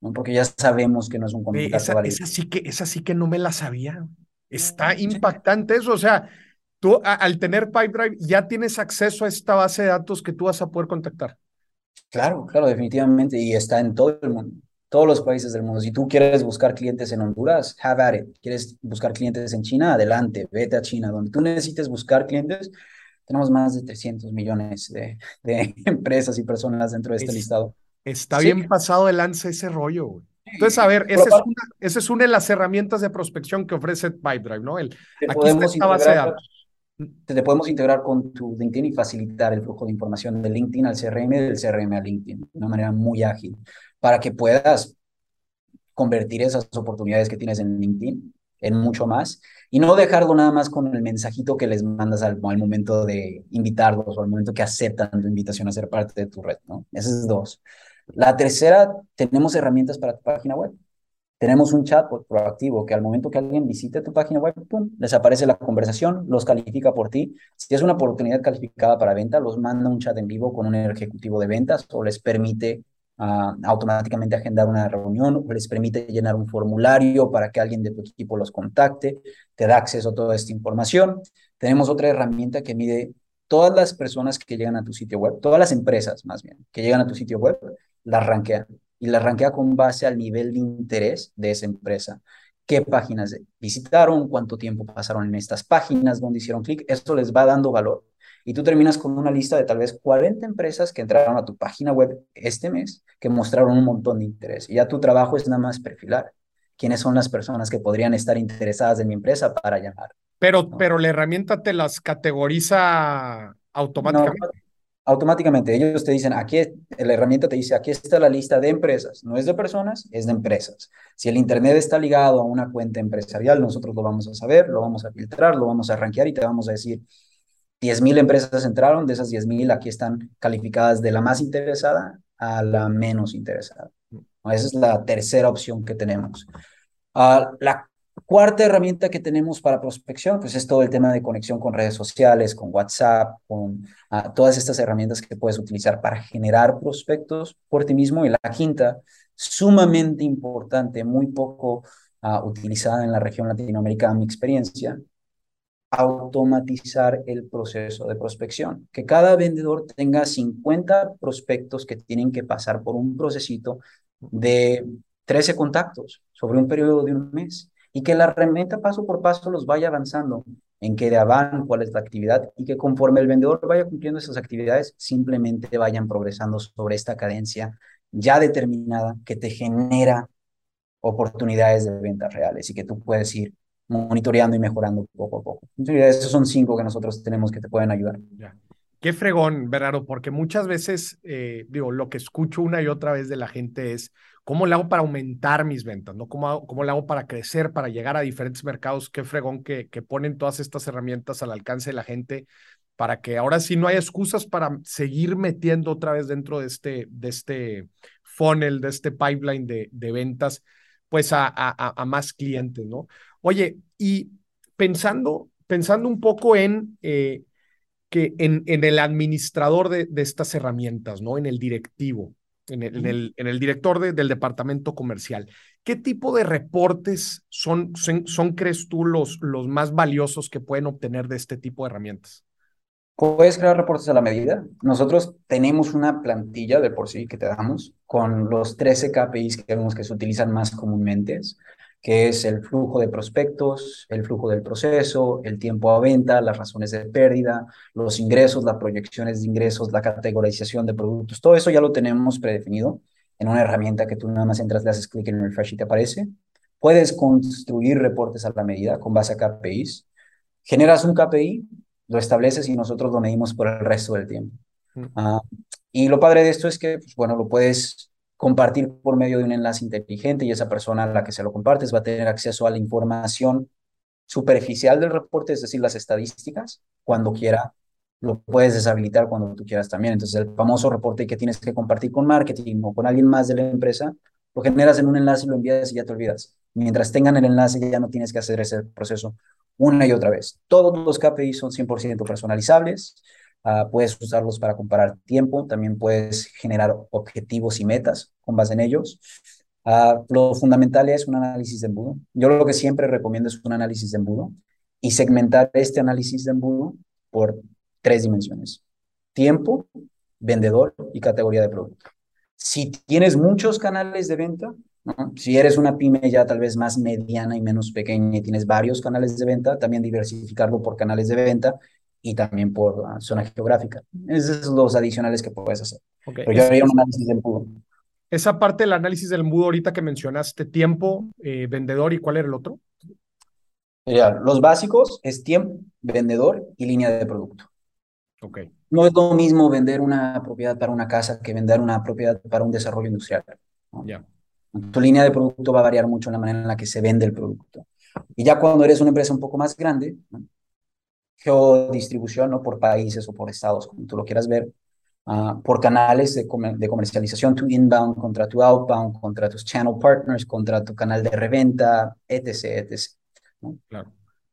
¿no? Porque ya sabemos que no es un comunicado esa, Esa sí, que, esa sí que no me la sabía. Está impactante eso. O sea, tú al tener Pipedrive ya tienes acceso a esta base de datos que tú vas a poder contactar. Claro, claro, definitivamente. Y está en todo el mundo todos los países del mundo. Si tú quieres buscar clientes en Honduras, have at it. Quieres buscar clientes en China, adelante, vete a China. Donde tú necesites buscar clientes, tenemos más de 300 millones de, de empresas y personas dentro de este listado. Está bien pasado de lanza ese rollo, güey. Entonces, a ver, esa es, una, esa es, una, de las herramientas de prospección que ofrece Pipedrive, ¿no? El, aquí está esta base de datos. Te podemos integrar con tu LinkedIn y facilitar el flujo de información de LinkedIn al CRM y del CRM a LinkedIn de una manera muy ágil para que puedas convertir esas oportunidades que tienes en LinkedIn en mucho más y no dejarlo nada más con el mensajito que les mandas al, al, momento de invitarlos o al momento que aceptan tu invitación a ser parte de tu red, ¿no? Esas es dos. La tercera, tenemos herramientas para tu página web. Tenemos un chat proactivo que al momento que alguien visite tu página web, ¡pum! les aparece la conversación, los califica por ti. Si es una oportunidad calificada para venta, los manda un chat en vivo con un ejecutivo de ventas o les permite uh, automáticamente agendar una reunión o les permite llenar un formulario para que alguien de tu equipo los contacte, te da acceso a toda esta información. Tenemos otra herramienta que mide todas las personas que llegan a tu sitio web, todas las empresas más bien, que llegan a tu sitio web, las rankea y las rankea con base al nivel de interés de esa empresa. ¿Qué páginas visitaron? ¿Cuánto tiempo pasaron en estas páginas? ¿Dónde hicieron clic? Esto les va dando valor. Y tú terminas con una lista de tal vez 40 empresas que entraron a tu página web este mes, que mostraron un montón de interés. Y ya tu trabajo es nada más perfilar quiénes son las personas que podrían estar interesadas en mi empresa para llamar. Pero, pero la herramienta te las categoriza automáticamente automáticamente ellos te dicen, aquí, la herramienta te dice, aquí está la lista de empresas, no es de personas, es de empresas. Si el Internet está ligado a una cuenta empresarial, nosotros lo vamos a saber, lo vamos a filtrar, lo vamos a rankear y te vamos a decir, 10.000 empresas entraron, de esas 10.000 aquí están calificadas de la más interesada a la menos interesada. Esa es la tercera opción que tenemos. Uh, la Cuarta herramienta que tenemos para prospección, pues es todo el tema de conexión con redes sociales, con WhatsApp, con ah, todas estas herramientas que puedes utilizar para generar prospectos por ti mismo. Y la quinta, sumamente importante, muy poco uh, utilizada en la región latinoamericana, mi experiencia, automatizar el proceso de prospección. Que cada vendedor tenga 50 prospectos que tienen que pasar por un procesito de 13 contactos sobre un periodo de un mes y que la herramienta paso por paso los vaya avanzando en qué de van, cuál es la actividad y que conforme el vendedor vaya cumpliendo esas actividades, simplemente vayan progresando sobre esta cadencia ya determinada que te genera oportunidades de ventas reales y que tú puedes ir monitoreando y mejorando poco a poco. Entonces, esos son cinco que nosotros tenemos que te pueden ayudar. Ya. Qué fregón, Bernardo, porque muchas veces, eh, digo, lo que escucho una y otra vez de la gente es, ¿cómo le hago para aumentar mis ventas? ¿no? ¿Cómo, cómo le hago para crecer, para llegar a diferentes mercados? Qué fregón que, ponen todas estas herramientas al alcance de la gente para que ahora sí no haya excusas para seguir metiendo otra vez dentro de este, de este funnel, de este pipeline de, ventas, pues a, más clientes, ¿no? Oye, y pensando, pensando un poco en... Eh, que en, en el administrador de, de, estas herramientas, ¿no? En el directivo, en el, en el, en el director de, del departamento comercial. ¿Qué tipo de reportes son, son, son, crees tú, los, los más valiosos que pueden obtener de este tipo de herramientas? Puedes crear reportes a la medida. Nosotros tenemos una plantilla de por sí que te damos con los 13 KPIs que vemos que se utilizan más comúnmente que es el flujo de prospectos, el flujo del proceso, el tiempo a venta, las razones de pérdida, los ingresos, las proyecciones de ingresos, la categorización de productos. Todo eso ya lo tenemos predefinido en una herramienta que tú nada más entras, le haces clic en el refresh y te aparece. Puedes construir reportes a la medida con base a KPIs. Generas un KPI, lo estableces y nosotros lo medimos por el resto del tiempo. Mm. Uh, y lo padre de esto es que, pues, bueno, lo puedes compartir por medio de un enlace inteligente y esa persona a la que se lo compartes va a tener acceso a la información superficial del reporte, es decir, las estadísticas, cuando quiera lo puedes deshabilitar cuando tú quieras también. Entonces, el famoso reporte que tienes que compartir con marketing o con alguien más de la empresa, lo generas en un enlace lo envías y ya te olvidas. Mientras tengan el enlace, ya no tienes que hacer ese proceso una y otra vez. Todos los KPIs son 100% personalizables. Uh, puedes usarlos para comparar tiempo, también puedes generar objetivos y metas con base en ellos. Uh, lo fundamental es un análisis de embudo. Yo lo que siempre recomiendo es un análisis de embudo y segmentar este análisis de embudo por tres dimensiones. Tiempo, vendedor y categoría de producto. Si tienes muchos canales de venta, si eres una pyme ya tal vez más mediana y menos pequeña y tienes varios canales de venta, también diversificarlo por canales de venta y también por zona geográfica. Esos son los adicionales que puedes hacer. Okay. Pero yo haría un análisis de embudo. Esa parte del análisis del embudo ahorita que mencionaste, tiempo, eh, vendedor y cuál era el otro? Mira, los básicos es tiempo, vendedor y línea de producto. Ok. No es lo mismo vender una propiedad para una casa que vender una propiedad para un desarrollo industrial. Ya. Tu línea de producto va a variar mucho en la manera en la que se vende el producto. Y ya cuando eres una empresa un poco más grande, ¿no? Geodistribución, ¿no? por países o por estados, como tú lo quieras ver, uh, por canales de, comer de, comercialización, tu inbound contra tu outbound, contra tus channel partners, contra tu canal de reventa, etc. etc. Claro.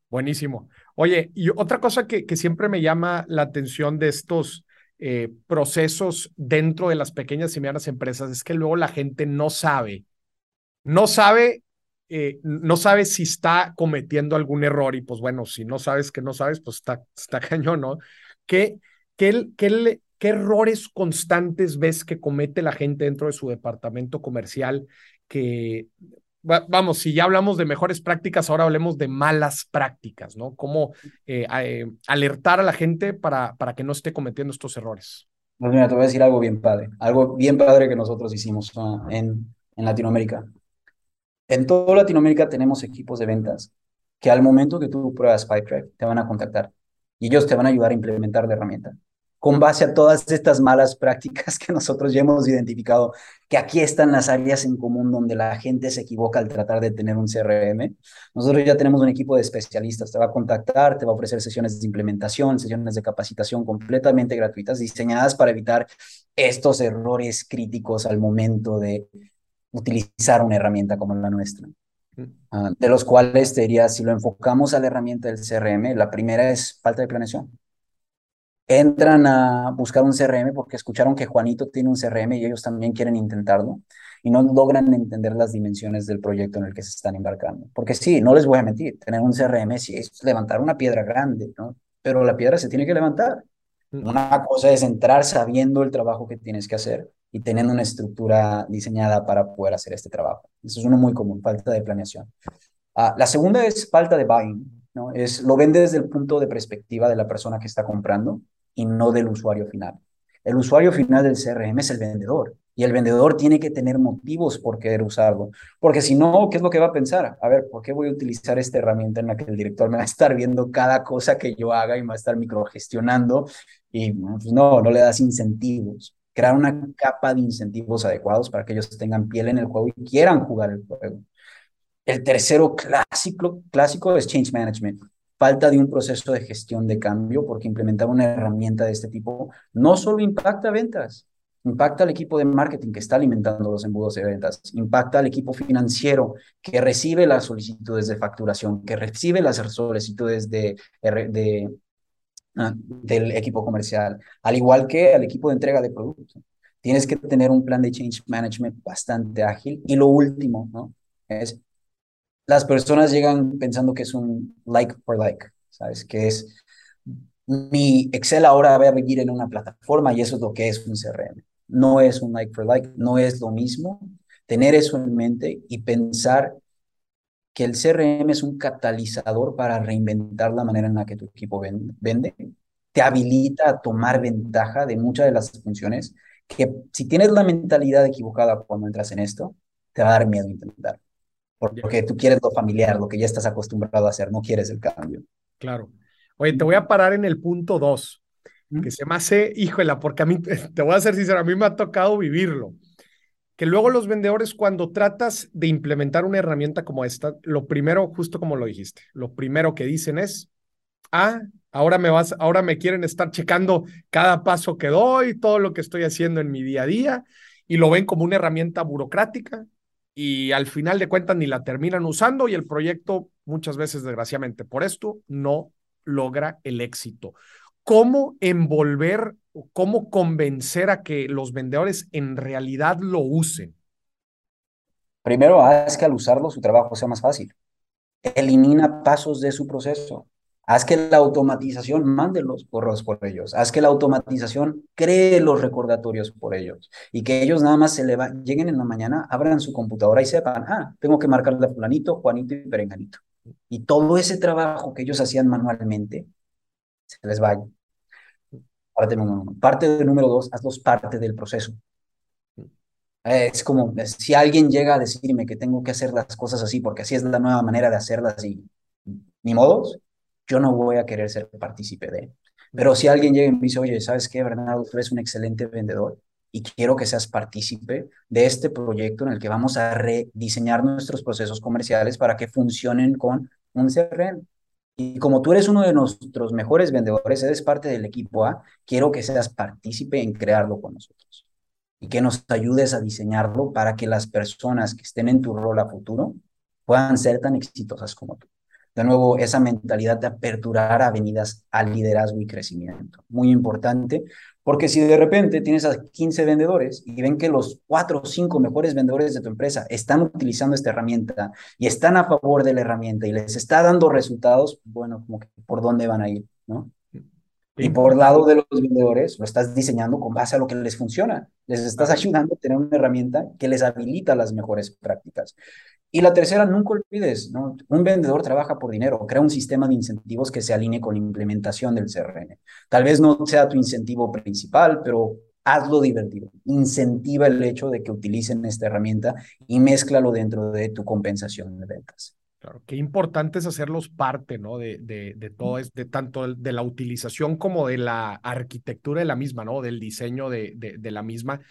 Buenísimo. Oye, y otra cosa que, que siempre me llama la atención de estos eh, procesos dentro de las pequeñas y medianas empresas es que luego la gente no sabe, no sabe eh, no sabes si está cometiendo algún error y pues bueno, si no sabes que no sabes, pues está, está cañón, ¿no? ¿Qué, qué, qué, ¿Qué errores constantes ves que comete la gente dentro de su departamento comercial? Que, vamos, si ya hablamos de mejores prácticas, ahora hablemos de malas prácticas, ¿no? Cómo eh, eh, alertar a la gente para, para que no esté cometiendo estos errores. Pues mira, te voy a decir algo bien padre, algo bien padre que nosotros hicimos uh, en, en Latinoamérica. En toda Latinoamérica tenemos equipos de ventas que al momento que tú pruebas Pipedrive te van a contactar y ellos te van a ayudar a implementar la herramienta. Con base a todas estas malas prácticas que nosotros ya hemos identificado, que aquí están las áreas en común donde la gente se equivoca al tratar de tener un CRM, nosotros ya tenemos un equipo de especialistas, te va a contactar, te va a ofrecer sesiones de implementación, sesiones de capacitación completamente gratuitas, diseñadas para evitar estos errores críticos al momento de utilizar una herramienta como la nuestra. Uh, de los cuales te diría, si lo enfocamos a la herramienta del CRM, la primera es falta de planeación. Entran a buscar un CRM porque escucharon que Juanito tiene un CRM y ellos también quieren intentarlo y no logran entender las dimensiones del proyecto en el que se están embarcando. Porque sí, no les voy a mentir, tener un CRM sí es levantar una piedra grande, ¿no? Pero la piedra se tiene que levantar. Una cosa es entrar sabiendo el trabajo que tienes que hacer y teniendo una estructura diseñada para poder hacer este trabajo. Eso es uno muy común, falta de planeación. Uh, la segunda es falta de buying, ¿no? Es, lo vende desde el punto de perspectiva de la persona que está comprando y no del usuario final. El usuario final del CRM es el vendedor y el vendedor tiene que tener motivos por querer usarlo, porque si no, ¿qué es lo que va a pensar? A ver, ¿por qué voy a utilizar esta herramienta en la que el director me va a estar viendo cada cosa que yo haga y me va a estar microgestionando? Y pues no, no le das incentivos crear una capa de incentivos adecuados para que ellos tengan piel en el juego y quieran jugar el juego. El tercero clásico, clásico es change management. Falta de un proceso de gestión de cambio, porque implementar una herramienta de este tipo no solo impacta ventas, impacta al equipo de marketing que está alimentando los embudos de ventas, impacta al equipo financiero que recibe las solicitudes de facturación, que recibe las solicitudes de, de del equipo comercial, al igual que al equipo de entrega de producto. Tienes que tener un plan de change management bastante ágil. Y lo último, ¿no? Es, las personas llegan pensando que es un like for like, ¿sabes? Que es, mi Excel ahora va a vivir en una plataforma y eso es lo que es un CRM. No es un like for like, no es lo mismo. Tener eso en mente y pensar que el CRM es un catalizador para reinventar la manera en la que tu equipo vende, te habilita a tomar ventaja de muchas de las funciones que si tienes la mentalidad equivocada cuando entras en esto, te va a dar miedo intentar. Porque tú quieres lo familiar, lo que ya estás acostumbrado a hacer, no quieres el cambio. Claro. Oye, te voy a parar en el punto dos, que se me hace, híjole, porque a mí, te voy a ser sincero, a mí me ha tocado vivirlo que luego los vendedores cuando tratas de implementar una herramienta como esta, lo primero, justo como lo dijiste, lo primero que dicen es, ah, ahora me vas, ahora me quieren estar checando cada paso que doy, todo lo que estoy haciendo en mi día a día, y lo ven como una herramienta burocrática y al final de cuentas ni la terminan usando y el proyecto muchas veces, desgraciadamente, por esto no logra el éxito. ¿Cómo envolver cómo convencer a que los vendedores en realidad lo usen? Primero, haz que al usarlo su trabajo sea más fácil. Elimina pasos de su proceso. Haz que la automatización mande los correos por ellos. Haz que la automatización cree los recordatorios por ellos. Y que ellos nada más se le lleguen en la mañana, abran su computadora y sepan, ah, tengo que marcarle a fulanito, Juanito y Perenganito. Y todo ese trabajo que ellos hacían manualmente, se les vaya. Parte número uno. Parte número dos, hazlos parte del proceso. Es como si alguien llega a decirme que tengo que hacer las cosas así porque así es la nueva manera de hacerlas y ni modos, yo no voy a querer ser partícipe de. Pero si alguien llega y me dice, oye, ¿sabes qué, Bernardo? Tú eres un excelente vendedor y quiero que seas partícipe de este proyecto en el que vamos a rediseñar nuestros procesos comerciales para que funcionen con un CRM. Y como tú eres uno de nuestros mejores vendedores, eres parte del equipo A, quiero que seas partícipe en crearlo con nosotros y que nos ayudes a diseñarlo para que las personas que estén en tu rol a futuro puedan ser tan exitosas como tú. De nuevo, esa mentalidad de aperturar avenidas al liderazgo y crecimiento. Muy importante, porque si de repente tienes a 15 vendedores y ven que los 4 o 5 mejores vendedores de tu empresa están utilizando esta herramienta y están a favor de la herramienta y les está dando resultados, bueno, como que por dónde van a ir, ¿no? Y por lado de los vendedores, lo estás diseñando con base a lo que les funciona. Les estás ayudando a tener una herramienta que les habilita las mejores prácticas. Y la tercera, nunca olvides, ¿no? Un vendedor trabaja por dinero, crea un sistema de incentivos que se alinee con la implementación del CRM. Tal vez no sea tu incentivo principal, pero hazlo divertido. Incentiva el hecho de que utilicen esta herramienta y mézclalo dentro de tu compensación de ventas. Claro, qué importante es hacerlos parte, ¿no? De, de, de todo, es, de tanto de la utilización como de la arquitectura de la misma, ¿no? Del diseño de, de la misma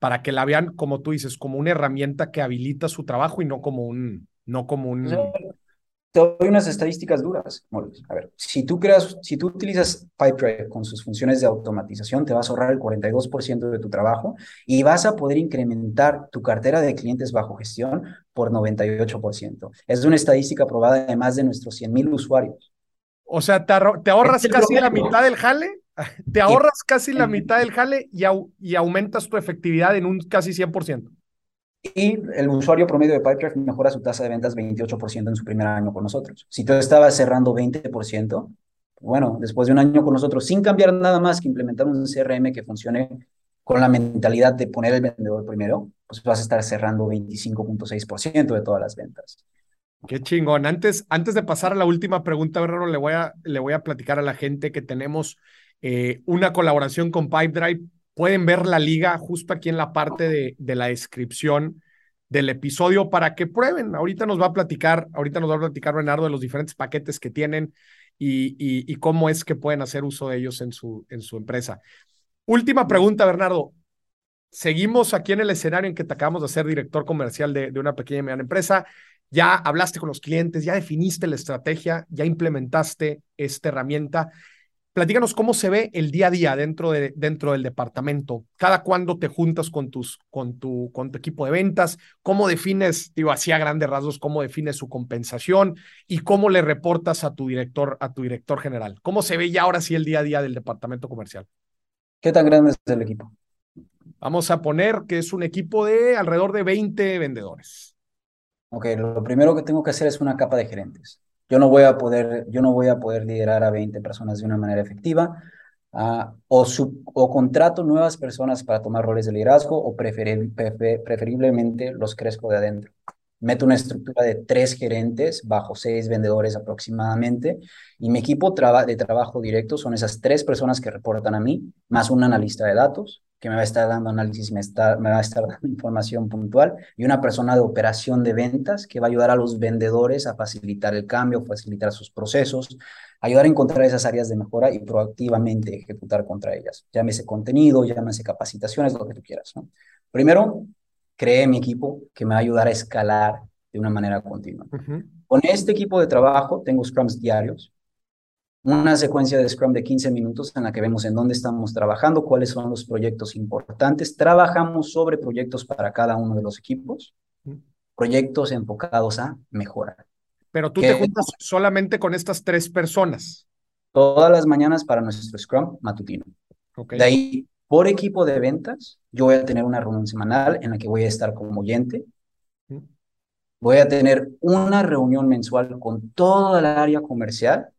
para que la vean, como tú dices, como una herramienta que habilita su trabajo y no como un, no como un... Te doy unas estadísticas duras. A ver, si tú creas, si tú utilizas Pipedrive con sus funciones de automatización, te vas a ahorrar el 42% de tu trabajo y vas a poder incrementar tu cartera de clientes bajo gestión por 98%. Es una estadística probada de más de nuestros 100 mil usuarios. O sea, te, ahorras casi la mitad del jale te ahorras casi la mitad del jale y, y aumentas tu efectividad en un casi 100%. Y el usuario promedio de Pipedrive mejora su tasa de ventas 28% en su primer año con nosotros. Si tú estabas cerrando 20%, bueno, después de un año con nosotros, sin cambiar nada más que implementar un CRM que funcione con la mentalidad de poner el vendedor primero, pues vas a estar cerrando 25.6% de todas las ventas. Qué chingón. Antes, antes de pasar a la última pregunta, Bernardo, le voy a, le voy a platicar a la gente que tenemos eh, una colaboración con Pipedrive. Pueden ver la liga justo aquí en la parte de, de, la descripción del episodio para que prueben. Ahorita nos va a platicar, ahorita nos va a platicar Bernardo de los diferentes paquetes que tienen y, y, cómo es que pueden hacer uso de ellos en su, en su empresa. Última pregunta, Bernardo. Seguimos aquí en el escenario en que te acabamos de ser director comercial de, de una pequeña y mediana empresa. Ya hablaste con los clientes, ya definiste la estrategia, ya implementaste esta herramienta platícanos cómo se ve el día a día dentro, de, dentro del departamento. Cada cuándo te juntas con, tus, con, tu, con tu equipo de ventas, cómo defines, digo, así a grandes rasgos, cómo defines su compensación y cómo le reportas a tu director, a tu director general. ¿Cómo se ve ya ahora sí el día a día del departamento comercial? ¿Qué tan grande es el equipo? Vamos a poner que es un equipo de alrededor de 20 vendedores. Ok, lo primero que tengo que hacer es una capa de gerentes. Yo no voy a poder, yo no voy a poder liderar a 20 personas de una manera efectiva. O, o contrato nuevas personas para tomar roles de liderazgo o preferiblemente los crezco de adentro. Meto una estructura de tres gerentes bajo seis vendedores aproximadamente y mi equipo de trabajo directo son esas tres personas que reportan a mí, más un analista de datos, que me va a estar dando análisis, me, está, me va a estar dando información puntual, y una persona de operación de ventas que va a ayudar a los vendedores a facilitar el cambio, facilitar sus procesos, ayudar a encontrar esas áreas de mejora y proactivamente ejecutar contra ellas. Llámese contenido, llámese capacitaciones, lo que tú quieras. ¿no? Primero, creé mi equipo que me va a ayudar a escalar de una manera continua. Con este equipo de trabajo tengo scrums diarios, una secuencia de Scrum de 15 minutos en la que vemos en dónde estamos trabajando, cuáles son los proyectos importantes. Trabajamos sobre proyectos para cada uno de los equipos, proyectos enfocados a mejorar. Pero tú te juntas solamente con estas tres personas. Todas las mañanas para nuestro Scrum matutino. De ahí, por equipo de ventas, yo voy a tener una reunión semanal en la que voy a estar como oyente. Voy a tener una reunión mensual con toda la área comercial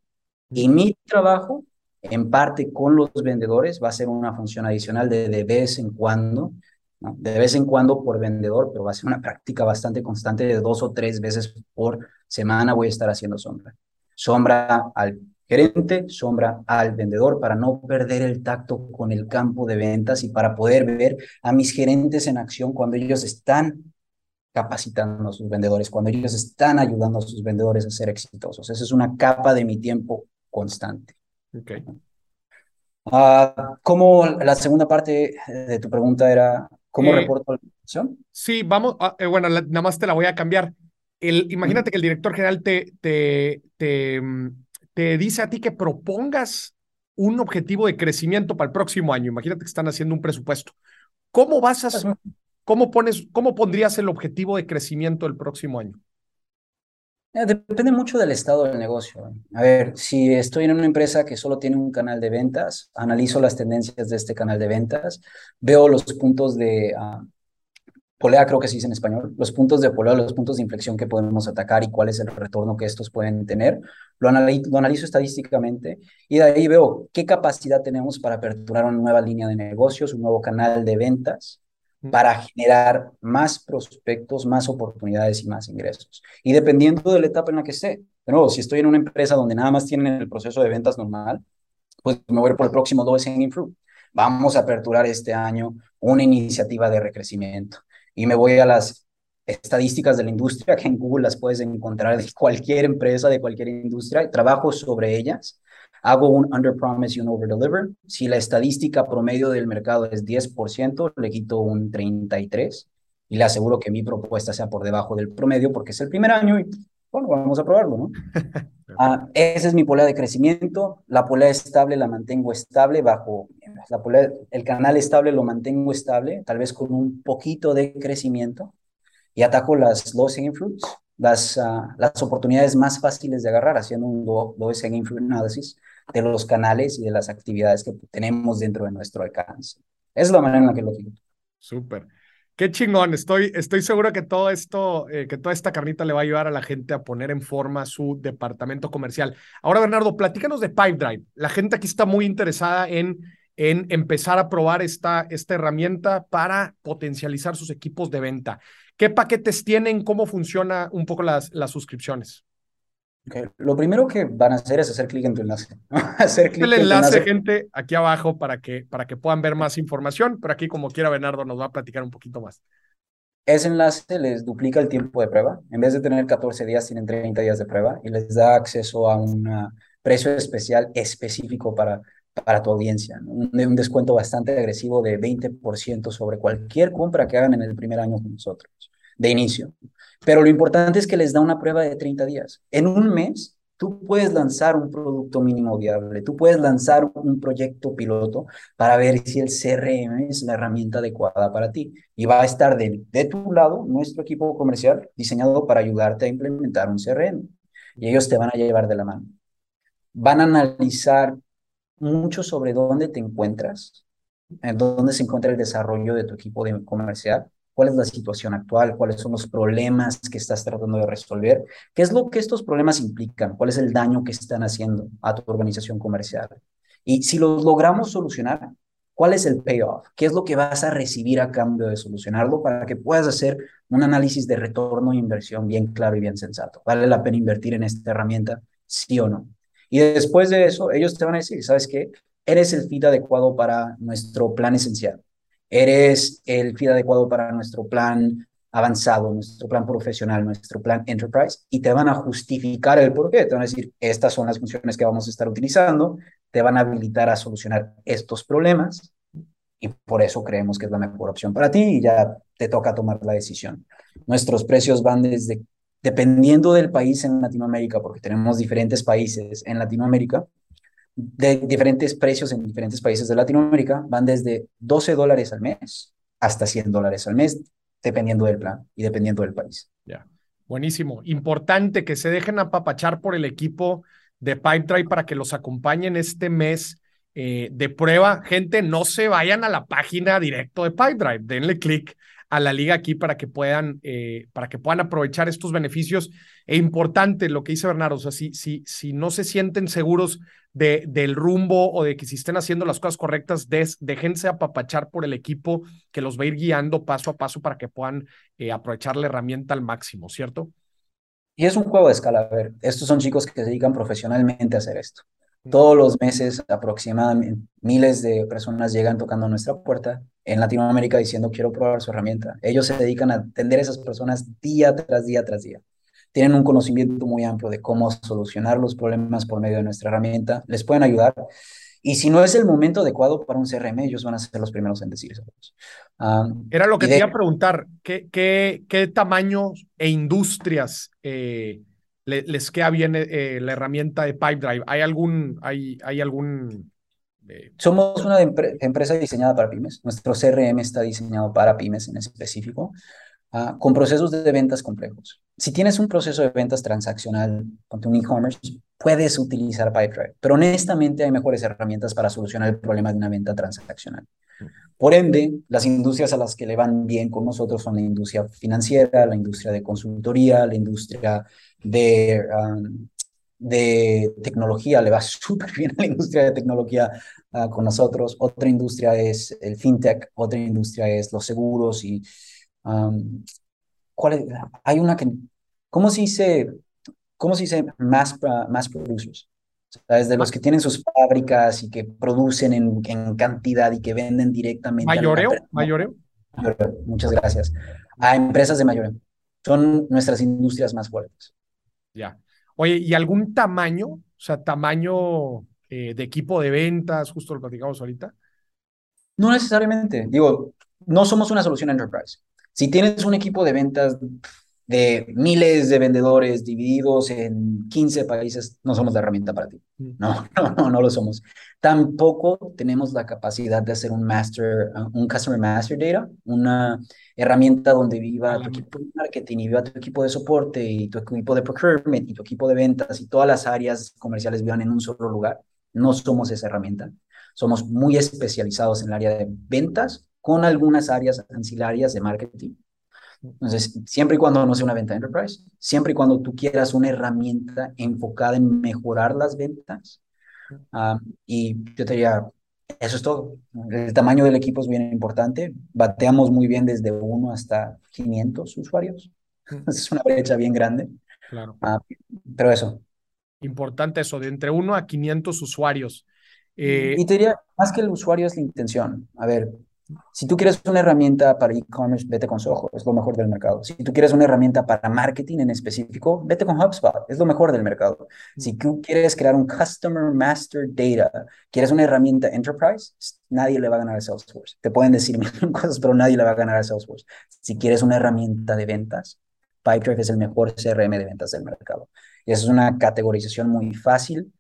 y mi trabajo, en parte con los vendedores, va a ser una función adicional de de vez en cuando, de vez en cuando por vendedor, pero va a ser una práctica bastante constante de dos o tres veces por semana voy a estar haciendo sombra. Sombra al gerente, sombra al vendedor para no perder el tacto con el campo de ventas y para poder ver a mis gerentes en acción cuando ellos están capacitando a sus vendedores, cuando ellos están ayudando a sus vendedores a ser exitosos. Esa es una capa de mi tiempo constante. Okay. Uh, ¿Cómo la segunda parte de tu pregunta era, cómo eh, reporto la información? Sí, vamos, eh, bueno, nada más te la voy a cambiar. El, imagínate que el director general te, te, te, mm, te dice a ti que propongas un objetivo de crecimiento para el próximo año. Imagínate que están haciendo un presupuesto. ¿Cómo vas a, pues, cómo pones, cómo pondrías el objetivo de crecimiento el próximo año? Eh, depende mucho del estado del negocio. A ver, si estoy en una empresa que solo tiene un canal de ventas, analizo las tendencias de este canal de ventas, veo los puntos de uh, polea, creo que se dice en español, los puntos de polea, los puntos de inflexión que podemos atacar y cuál es el retorno que estos pueden tener. Lo, lo analizo estadísticamente y de ahí veo qué capacidad tenemos para aperturar una nueva línea de negocios, un nuevo canal de ventas para generar más prospectos, más oportunidades y más ingresos. Y dependiendo de la etapa en la que esté, de nuevo, si estoy en una empresa donde nada más tienen el proceso de ventas normal, pues me voy por el próximo lowest hanging fruit. Vamos a aperturar este año una iniciativa de recrecimiento. Y me voy a las estadísticas de la industria, que en Google las puedes encontrar de cualquier empresa, de cualquier industria, y trabajo sobre ellas hago un under promise y un over deliver. Si la estadística promedio del mercado es 10%, le quito un 33% y le aseguro que mi propuesta sea por debajo del promedio porque es el primer año y bueno, vamos a probarlo, ¿no? ah, esa es mi polea de crecimiento. La polea estable la mantengo estable bajo, la polea, el canal estable lo mantengo estable, tal vez con un poquito de crecimiento y ataco las low hanging fruits, las, uh, las oportunidades más fáciles de agarrar haciendo un low, low hanging fruit analysis de los canales y de las actividades que tenemos dentro de nuestro alcance. Es la manera en la que lo digo. Súper. Qué chingón. Estoy, estoy seguro que todo esto, eh, que toda esta carnita le va a ayudar a la gente a poner en forma su departamento comercial. Ahora, Bernardo, platícanos de Pipedrive. La gente aquí está muy interesada en, en empezar a probar esta, esta herramienta para potencializar sus equipos de venta. ¿Qué paquetes tienen? ¿Cómo funciona un poco las, las suscripciones? Lo primero que van a hacer es hacer clic en tu enlace. hacer clic el enlace, gente, aquí abajo para que, para que puedan ver más información, pero aquí como quiera Bernardo nos va a platicar un poquito más. Ese enlace les duplica el tiempo de prueba. En vez de tener 14 días, tienen 30 días de prueba y les da acceso a un precio especial específico para, para tu audiencia. Un, un descuento bastante agresivo de 20% sobre cualquier compra que hagan en el primer año con nosotros, de inicio. Pero lo importante es que les da una prueba de 30 días. En un mes, tú puedes lanzar un producto mínimo viable, tú puedes lanzar un proyecto piloto para ver si el CRM es la herramienta adecuada para ti. Y va a estar de, tu lado nuestro equipo comercial diseñado para ayudarte a implementar un CRM. Y ellos te van a llevar de la mano. Van a analizar mucho sobre dónde te encuentras, en dónde se encuentra el desarrollo de tu equipo de comercial cuál es la situación actual, cuáles son los problemas que estás tratando de resolver, qué es lo que estos problemas implican, cuál es el daño que están haciendo a tu organización comercial. Y si los logramos solucionar, ¿cuál es el payoff? ¿Qué es lo que vas a recibir a cambio de solucionarlo para que puedas hacer un análisis de retorno e inversión bien claro y bien sensato? ¿Vale la pena invertir en esta herramienta? Sí o no. Y después de eso, ellos te van a decir, ¿sabes qué? Eres el fit adecuado para nuestro plan esencial eres el fit adecuado para nuestro plan avanzado, nuestro plan profesional, nuestro plan enterprise, y te van a justificar el por qué. Te van a decir, estas son las funciones que vamos a estar utilizando, te van a habilitar a solucionar estos problemas, y por eso creemos que es la mejor opción para ti y ya te toca tomar la decisión. Nuestros precios van desde, dependiendo del país en Latinoamérica, porque tenemos diferentes países en Latinoamérica, de diferentes precios en diferentes países de Latinoamérica van desde 12 dólares al mes hasta 100 dólares al mes, dependiendo del plan y dependiendo del país. Ya, buenísimo. Importante que se dejen apapachar por el equipo de Pipedrive para que los acompañen este mes eh, de prueba. Gente, no se vayan a la página directo de Pipedrive, denle clic a la liga aquí para que puedan, eh, para que puedan aprovechar estos beneficios. E importante lo que dice Bernardo, o sea, si, si, si no se sienten seguros de, del rumbo o de que si estén haciendo las cosas correctas, des, déjense apapachar por el equipo que los va a ir guiando paso a paso para que puedan eh, aprovechar la herramienta al máximo, ¿cierto? Y es un juego de escala. A ver, estos son chicos que se dedican profesionalmente a hacer esto. Todos los meses aproximadamente miles de personas llegan tocando nuestra puerta en Latinoamérica diciendo quiero probar su herramienta. Ellos se dedican a atender a esas personas día tras día tras día. Tienen un conocimiento muy amplio de cómo solucionar los problemas por medio de nuestra herramienta. Les pueden ayudar. Y si no es el momento adecuado para un CRM, ellos van a ser los primeros en decir eso. Era lo que te iba a preguntar. ¿Qué, qué, qué tamaños e industrias eh, les queda bien eh, la herramienta de Pipedrive? ¿Hay algún, hay, hay algún eh? Somos una empresa diseñada para pymes. Nuestro CRM está diseñado para pymes en específico, ah, con procesos de ventas complejos. Si tienes un proceso de ventas transaccional con un e-commerce, puedes utilizar Pipedrive, pero honestamente hay mejores herramientas para solucionar el problema de una venta transaccional. Por ende, las industrias a las que le van bien con nosotros son la industria financiera, la industria de consultoría, la industria de, um, de tecnología, le va súper bien a la industria de tecnología uh, con nosotros. Otra industria es el fintech, otra industria es los seguros y um, ¿cuál hay una que, ¿cómo se dice, cómo se dice mass, mass producers? Desde los que tienen sus fábricas y que producen en, en cantidad y que venden directamente. Mayoreo, mayoreo. Muchas gracias. A empresas de mayoreo. Son nuestras industrias más fuertes. Ya. Oye, ¿y algún tamaño? O sea, tamaño eh, de equipo de ventas, justo lo platicamos ahorita. No necesariamente. Digo, no somos una solución enterprise. Si tienes un equipo de ventas de miles de vendedores divididos en 15 países, no somos la herramienta para ti. Mm. No, no, no, no lo somos. Tampoco tenemos la capacidad de hacer un master, uh, un customer master data, una herramienta donde viva tu equipo de marketing y viva tu equipo de soporte y tu equipo de procurement y tu equipo de ventas y todas las áreas comerciales vivan en un solo lugar. No somos esa herramienta. Somos muy especializados en el área de ventas con algunas áreas ancillarias de marketing entonces, siempre y cuando no sea una venta enterprise, siempre y cuando tú quieras una herramienta enfocada en mejorar las ventas, ah, y yo te diría, eso es todo. El tamaño del equipo es bien importante. Bateamos muy bien desde 1 hasta 500 usuarios. Es una brecha bien grande. Claro. Ah, pero eso. Importante eso, de entre 1 a 500 usuarios. Eh, y te diría, más que el usuario es la intención. A ver, si tú quieres una herramienta para e-commerce, vete con Soho, es lo mejor del mercado. Si tú quieres una herramienta para marketing en específico, vete con HubSpot, es lo mejor del mercado. Si tú quieres crear un Customer Master Data, quieres una herramienta enterprise, nadie le va a ganar a Salesforce. Te pueden decir mil cosas, pero nadie le va a ganar a Salesforce. Si quieres una herramienta de ventas, Pipedrive es el mejor CRM de ventas del mercado. Y esa es una categorización muy fácil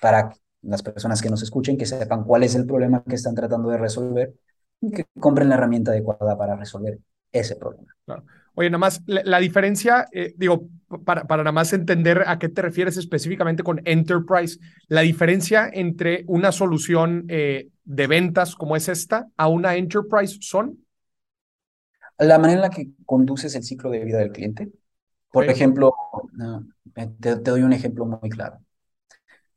para las personas que nos escuchen, que sepan cuál es el problema que están tratando de resolver que compren la herramienta adecuada para resolver ese problema. Oye, nada más, la, diferencia, eh, digo, para, para nada más entender a qué te refieres específicamente con Enterprise, la diferencia entre una solución eh, de ventas como es esta a una Enterprise son? La manera en la que conduces el ciclo de vida del cliente. Por ejemplo, te doy un ejemplo muy claro.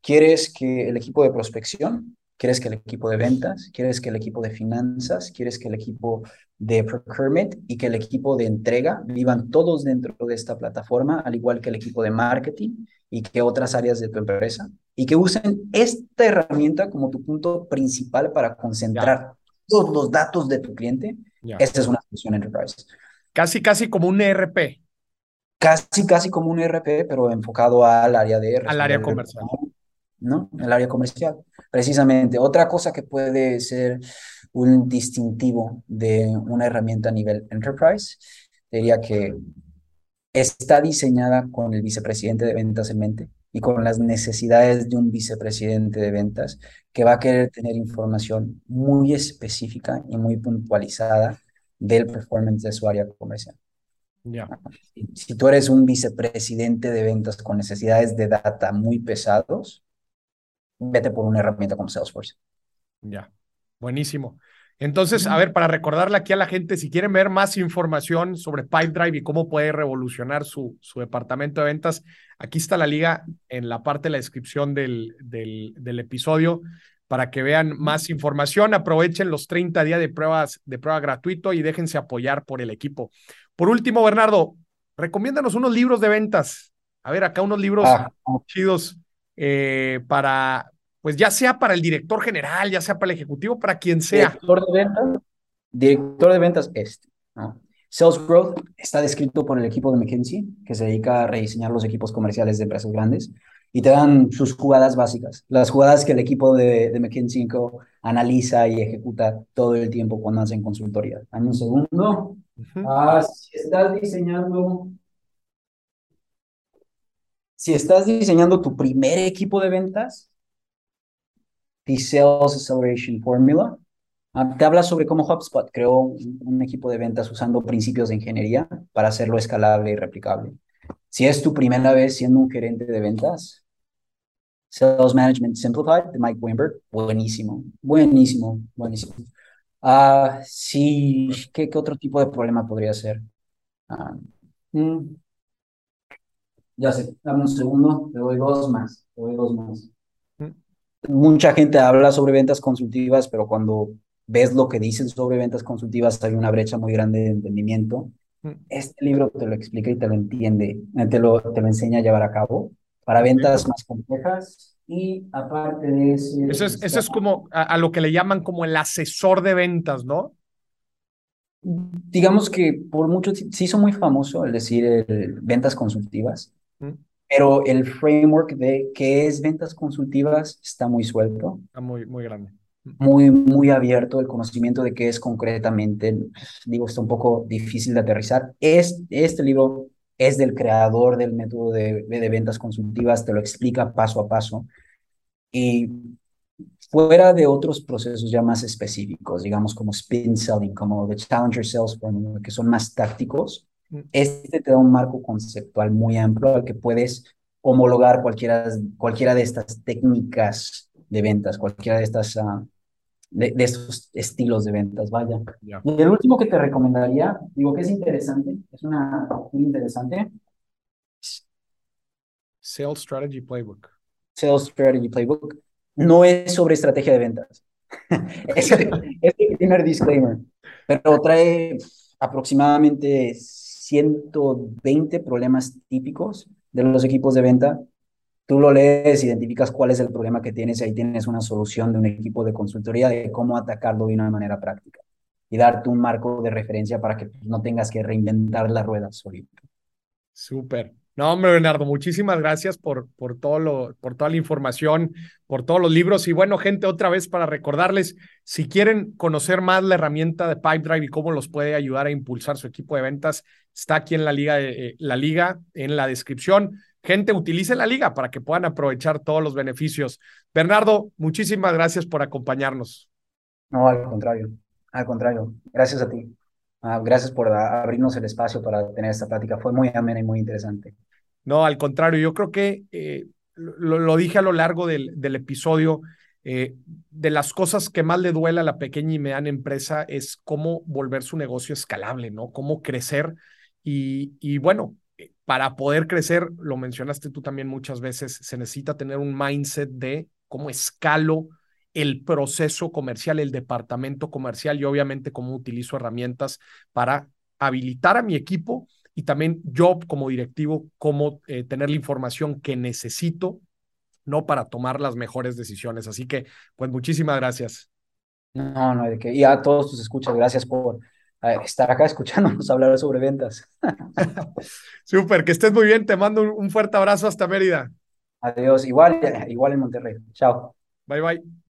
¿Quieres que el equipo de prospección quieres que el equipo de ventas, quieres que el equipo de finanzas, quieres que el equipo de procurement y que el equipo de entrega vivan todos dentro de esta plataforma, al igual que el equipo de marketing y que otras áreas de tu empresa, y que usen esta herramienta como tu punto principal para concentrar todos los datos de tu cliente. Esta es una solución enterprise. Casi, casi como un ERP. Casi, casi como un ERP, pero enfocado al área de... Al área comercial. ¿No? El área comercial. Precisamente, otra cosa que puede ser un distintivo de una herramienta a nivel enterprise, diría que está diseñada con el vicepresidente de ventas en mente y con las necesidades de un vicepresidente de ventas que va a querer tener información muy específica y muy puntualizada del performance de su área comercial. Ya. Si tú eres un vicepresidente de ventas con necesidades de data muy pesados, vete por una herramienta como Salesforce. Ya, buenísimo. Entonces, a ver, para recordarle aquí a la gente, si quieren ver más información sobre Pipedrive y cómo puede revolucionar su, su departamento de ventas, aquí está la liga en la parte de la descripción del, del, del episodio para que vean más información. Aprovechen los 30 días de pruebas de prueba gratuito y déjense apoyar por el equipo. Por último, Bernardo, recomiéndanos unos libros de ventas. A ver, acá unos libros ah, chidos eh, para, pues ya sea para el director general, ya sea para el ejecutivo, para quien sea. Director de ventas, director de ventas este, ¿no? Sales Growth está descrito por el equipo de McKinsey, que se dedica a rediseñar los equipos comerciales de empresas grandes, y te dan sus jugadas básicas, las jugadas que el equipo de, de McKinsey analiza y ejecuta todo el tiempo cuando hacen consultoría. Dame un segundo. Ah, si estás diseñando si estás diseñando tu primer equipo de ventas, The Sales Acceleration Formula, ah, te habla sobre cómo HubSpot creó un, equipo de ventas usando principios de ingeniería para hacerlo escalable y replicable. Si es tu primera vez siendo un gerente de ventas, Sales Management Simplified de Mike Weinberg, buenísimo, buenísimo, buenísimo. Ah, sí, ¿qué, ¿qué, otro tipo de problema podría ser? Ah, mm, ya sé, dame un segundo, te doy dos más, te doy dos más. Mm. Mucha gente habla sobre ventas consultivas, pero cuando ves lo que dicen sobre ventas consultivas hay una brecha muy grande de entendimiento. Mm. Este libro te lo explica y te lo entiende, eh, te lo, te lo enseña a llevar a cabo para ventas más complejas y aparte de eso... Eso es, eso es como a, lo que le llaman como el asesor de ventas, ¿no? Digamos que por mucho se hizo muy famoso el decir ventas consultivas, pero el framework de qué es ventas consultivas está muy suelto. Está muy, muy grande. Muy, muy abierto el conocimiento de qué es concretamente. Digo, está un poco difícil de aterrizar. Es, este libro es del creador del método de, de ventas consultivas, te lo explica paso a paso. Y fuera de otros procesos ya más específicos, digamos como spin selling, como the challenger sales formula, que son más tácticos, este te da un marco conceptual muy amplio al que puedes homologar cualquiera, cualquiera de estas técnicas de ventas, cualquiera de estas ah, de, estos estilos de ventas, vaya. Y el último que te recomendaría, digo que es interesante, es una muy interesante. Sales Strategy Playbook. Sales Strategy Playbook. No es sobre estrategia de ventas. es, es el primer disclaimer, pero trae aproximadamente 120 problemas típicos de los equipos de venta. Tú lo lees, identificas cuál es el problema que tienes y ahí tienes una solución de un equipo de consultoría de cómo atacarlo de una manera práctica y darte un marco de referencia para que no tengas que reinventar la rueda solito. Súper. No, hombre, Bernardo, muchísimas gracias por, por, todo lo, por toda la información, por todos los libros. Y bueno, gente, otra vez para recordarles, si quieren conocer más la herramienta de Pipedrive y cómo los puede ayudar a impulsar su equipo de ventas, está aquí en la liga, eh, la liga en la descripción. Gente, utilice la liga para que puedan aprovechar todos los beneficios. Bernardo, muchísimas gracias por acompañarnos. No, al contrario, al contrario. Gracias a ti. Ah, gracias por abrirnos el espacio para tener esta plática. Fue muy amena y muy interesante. No, al contrario, yo creo que eh, lo, dije a lo largo del, del episodio, eh, de las cosas que más le duele a la pequeña y mediana empresa es cómo volver su negocio escalable, ¿no? Cómo crecer. Y, y bueno, eh, para poder crecer, lo mencionaste tú también muchas veces, se necesita tener un mindset de cómo escalo el proceso comercial, el departamento comercial y obviamente cómo utilizo herramientas para habilitar a mi equipo y también yo como directivo, cómo eh, tener la información que necesito, ¿no? Para tomar las mejores decisiones. Así que, pues muchísimas gracias. No, no de. Y a todos tus escuchas, gracias por eh, estar acá escuchándonos hablar sobre ventas. Súper, que estés muy bien. Te mando un fuerte abrazo hasta Mérida. Adiós, igual, igual en Monterrey. Chao. Bye, bye.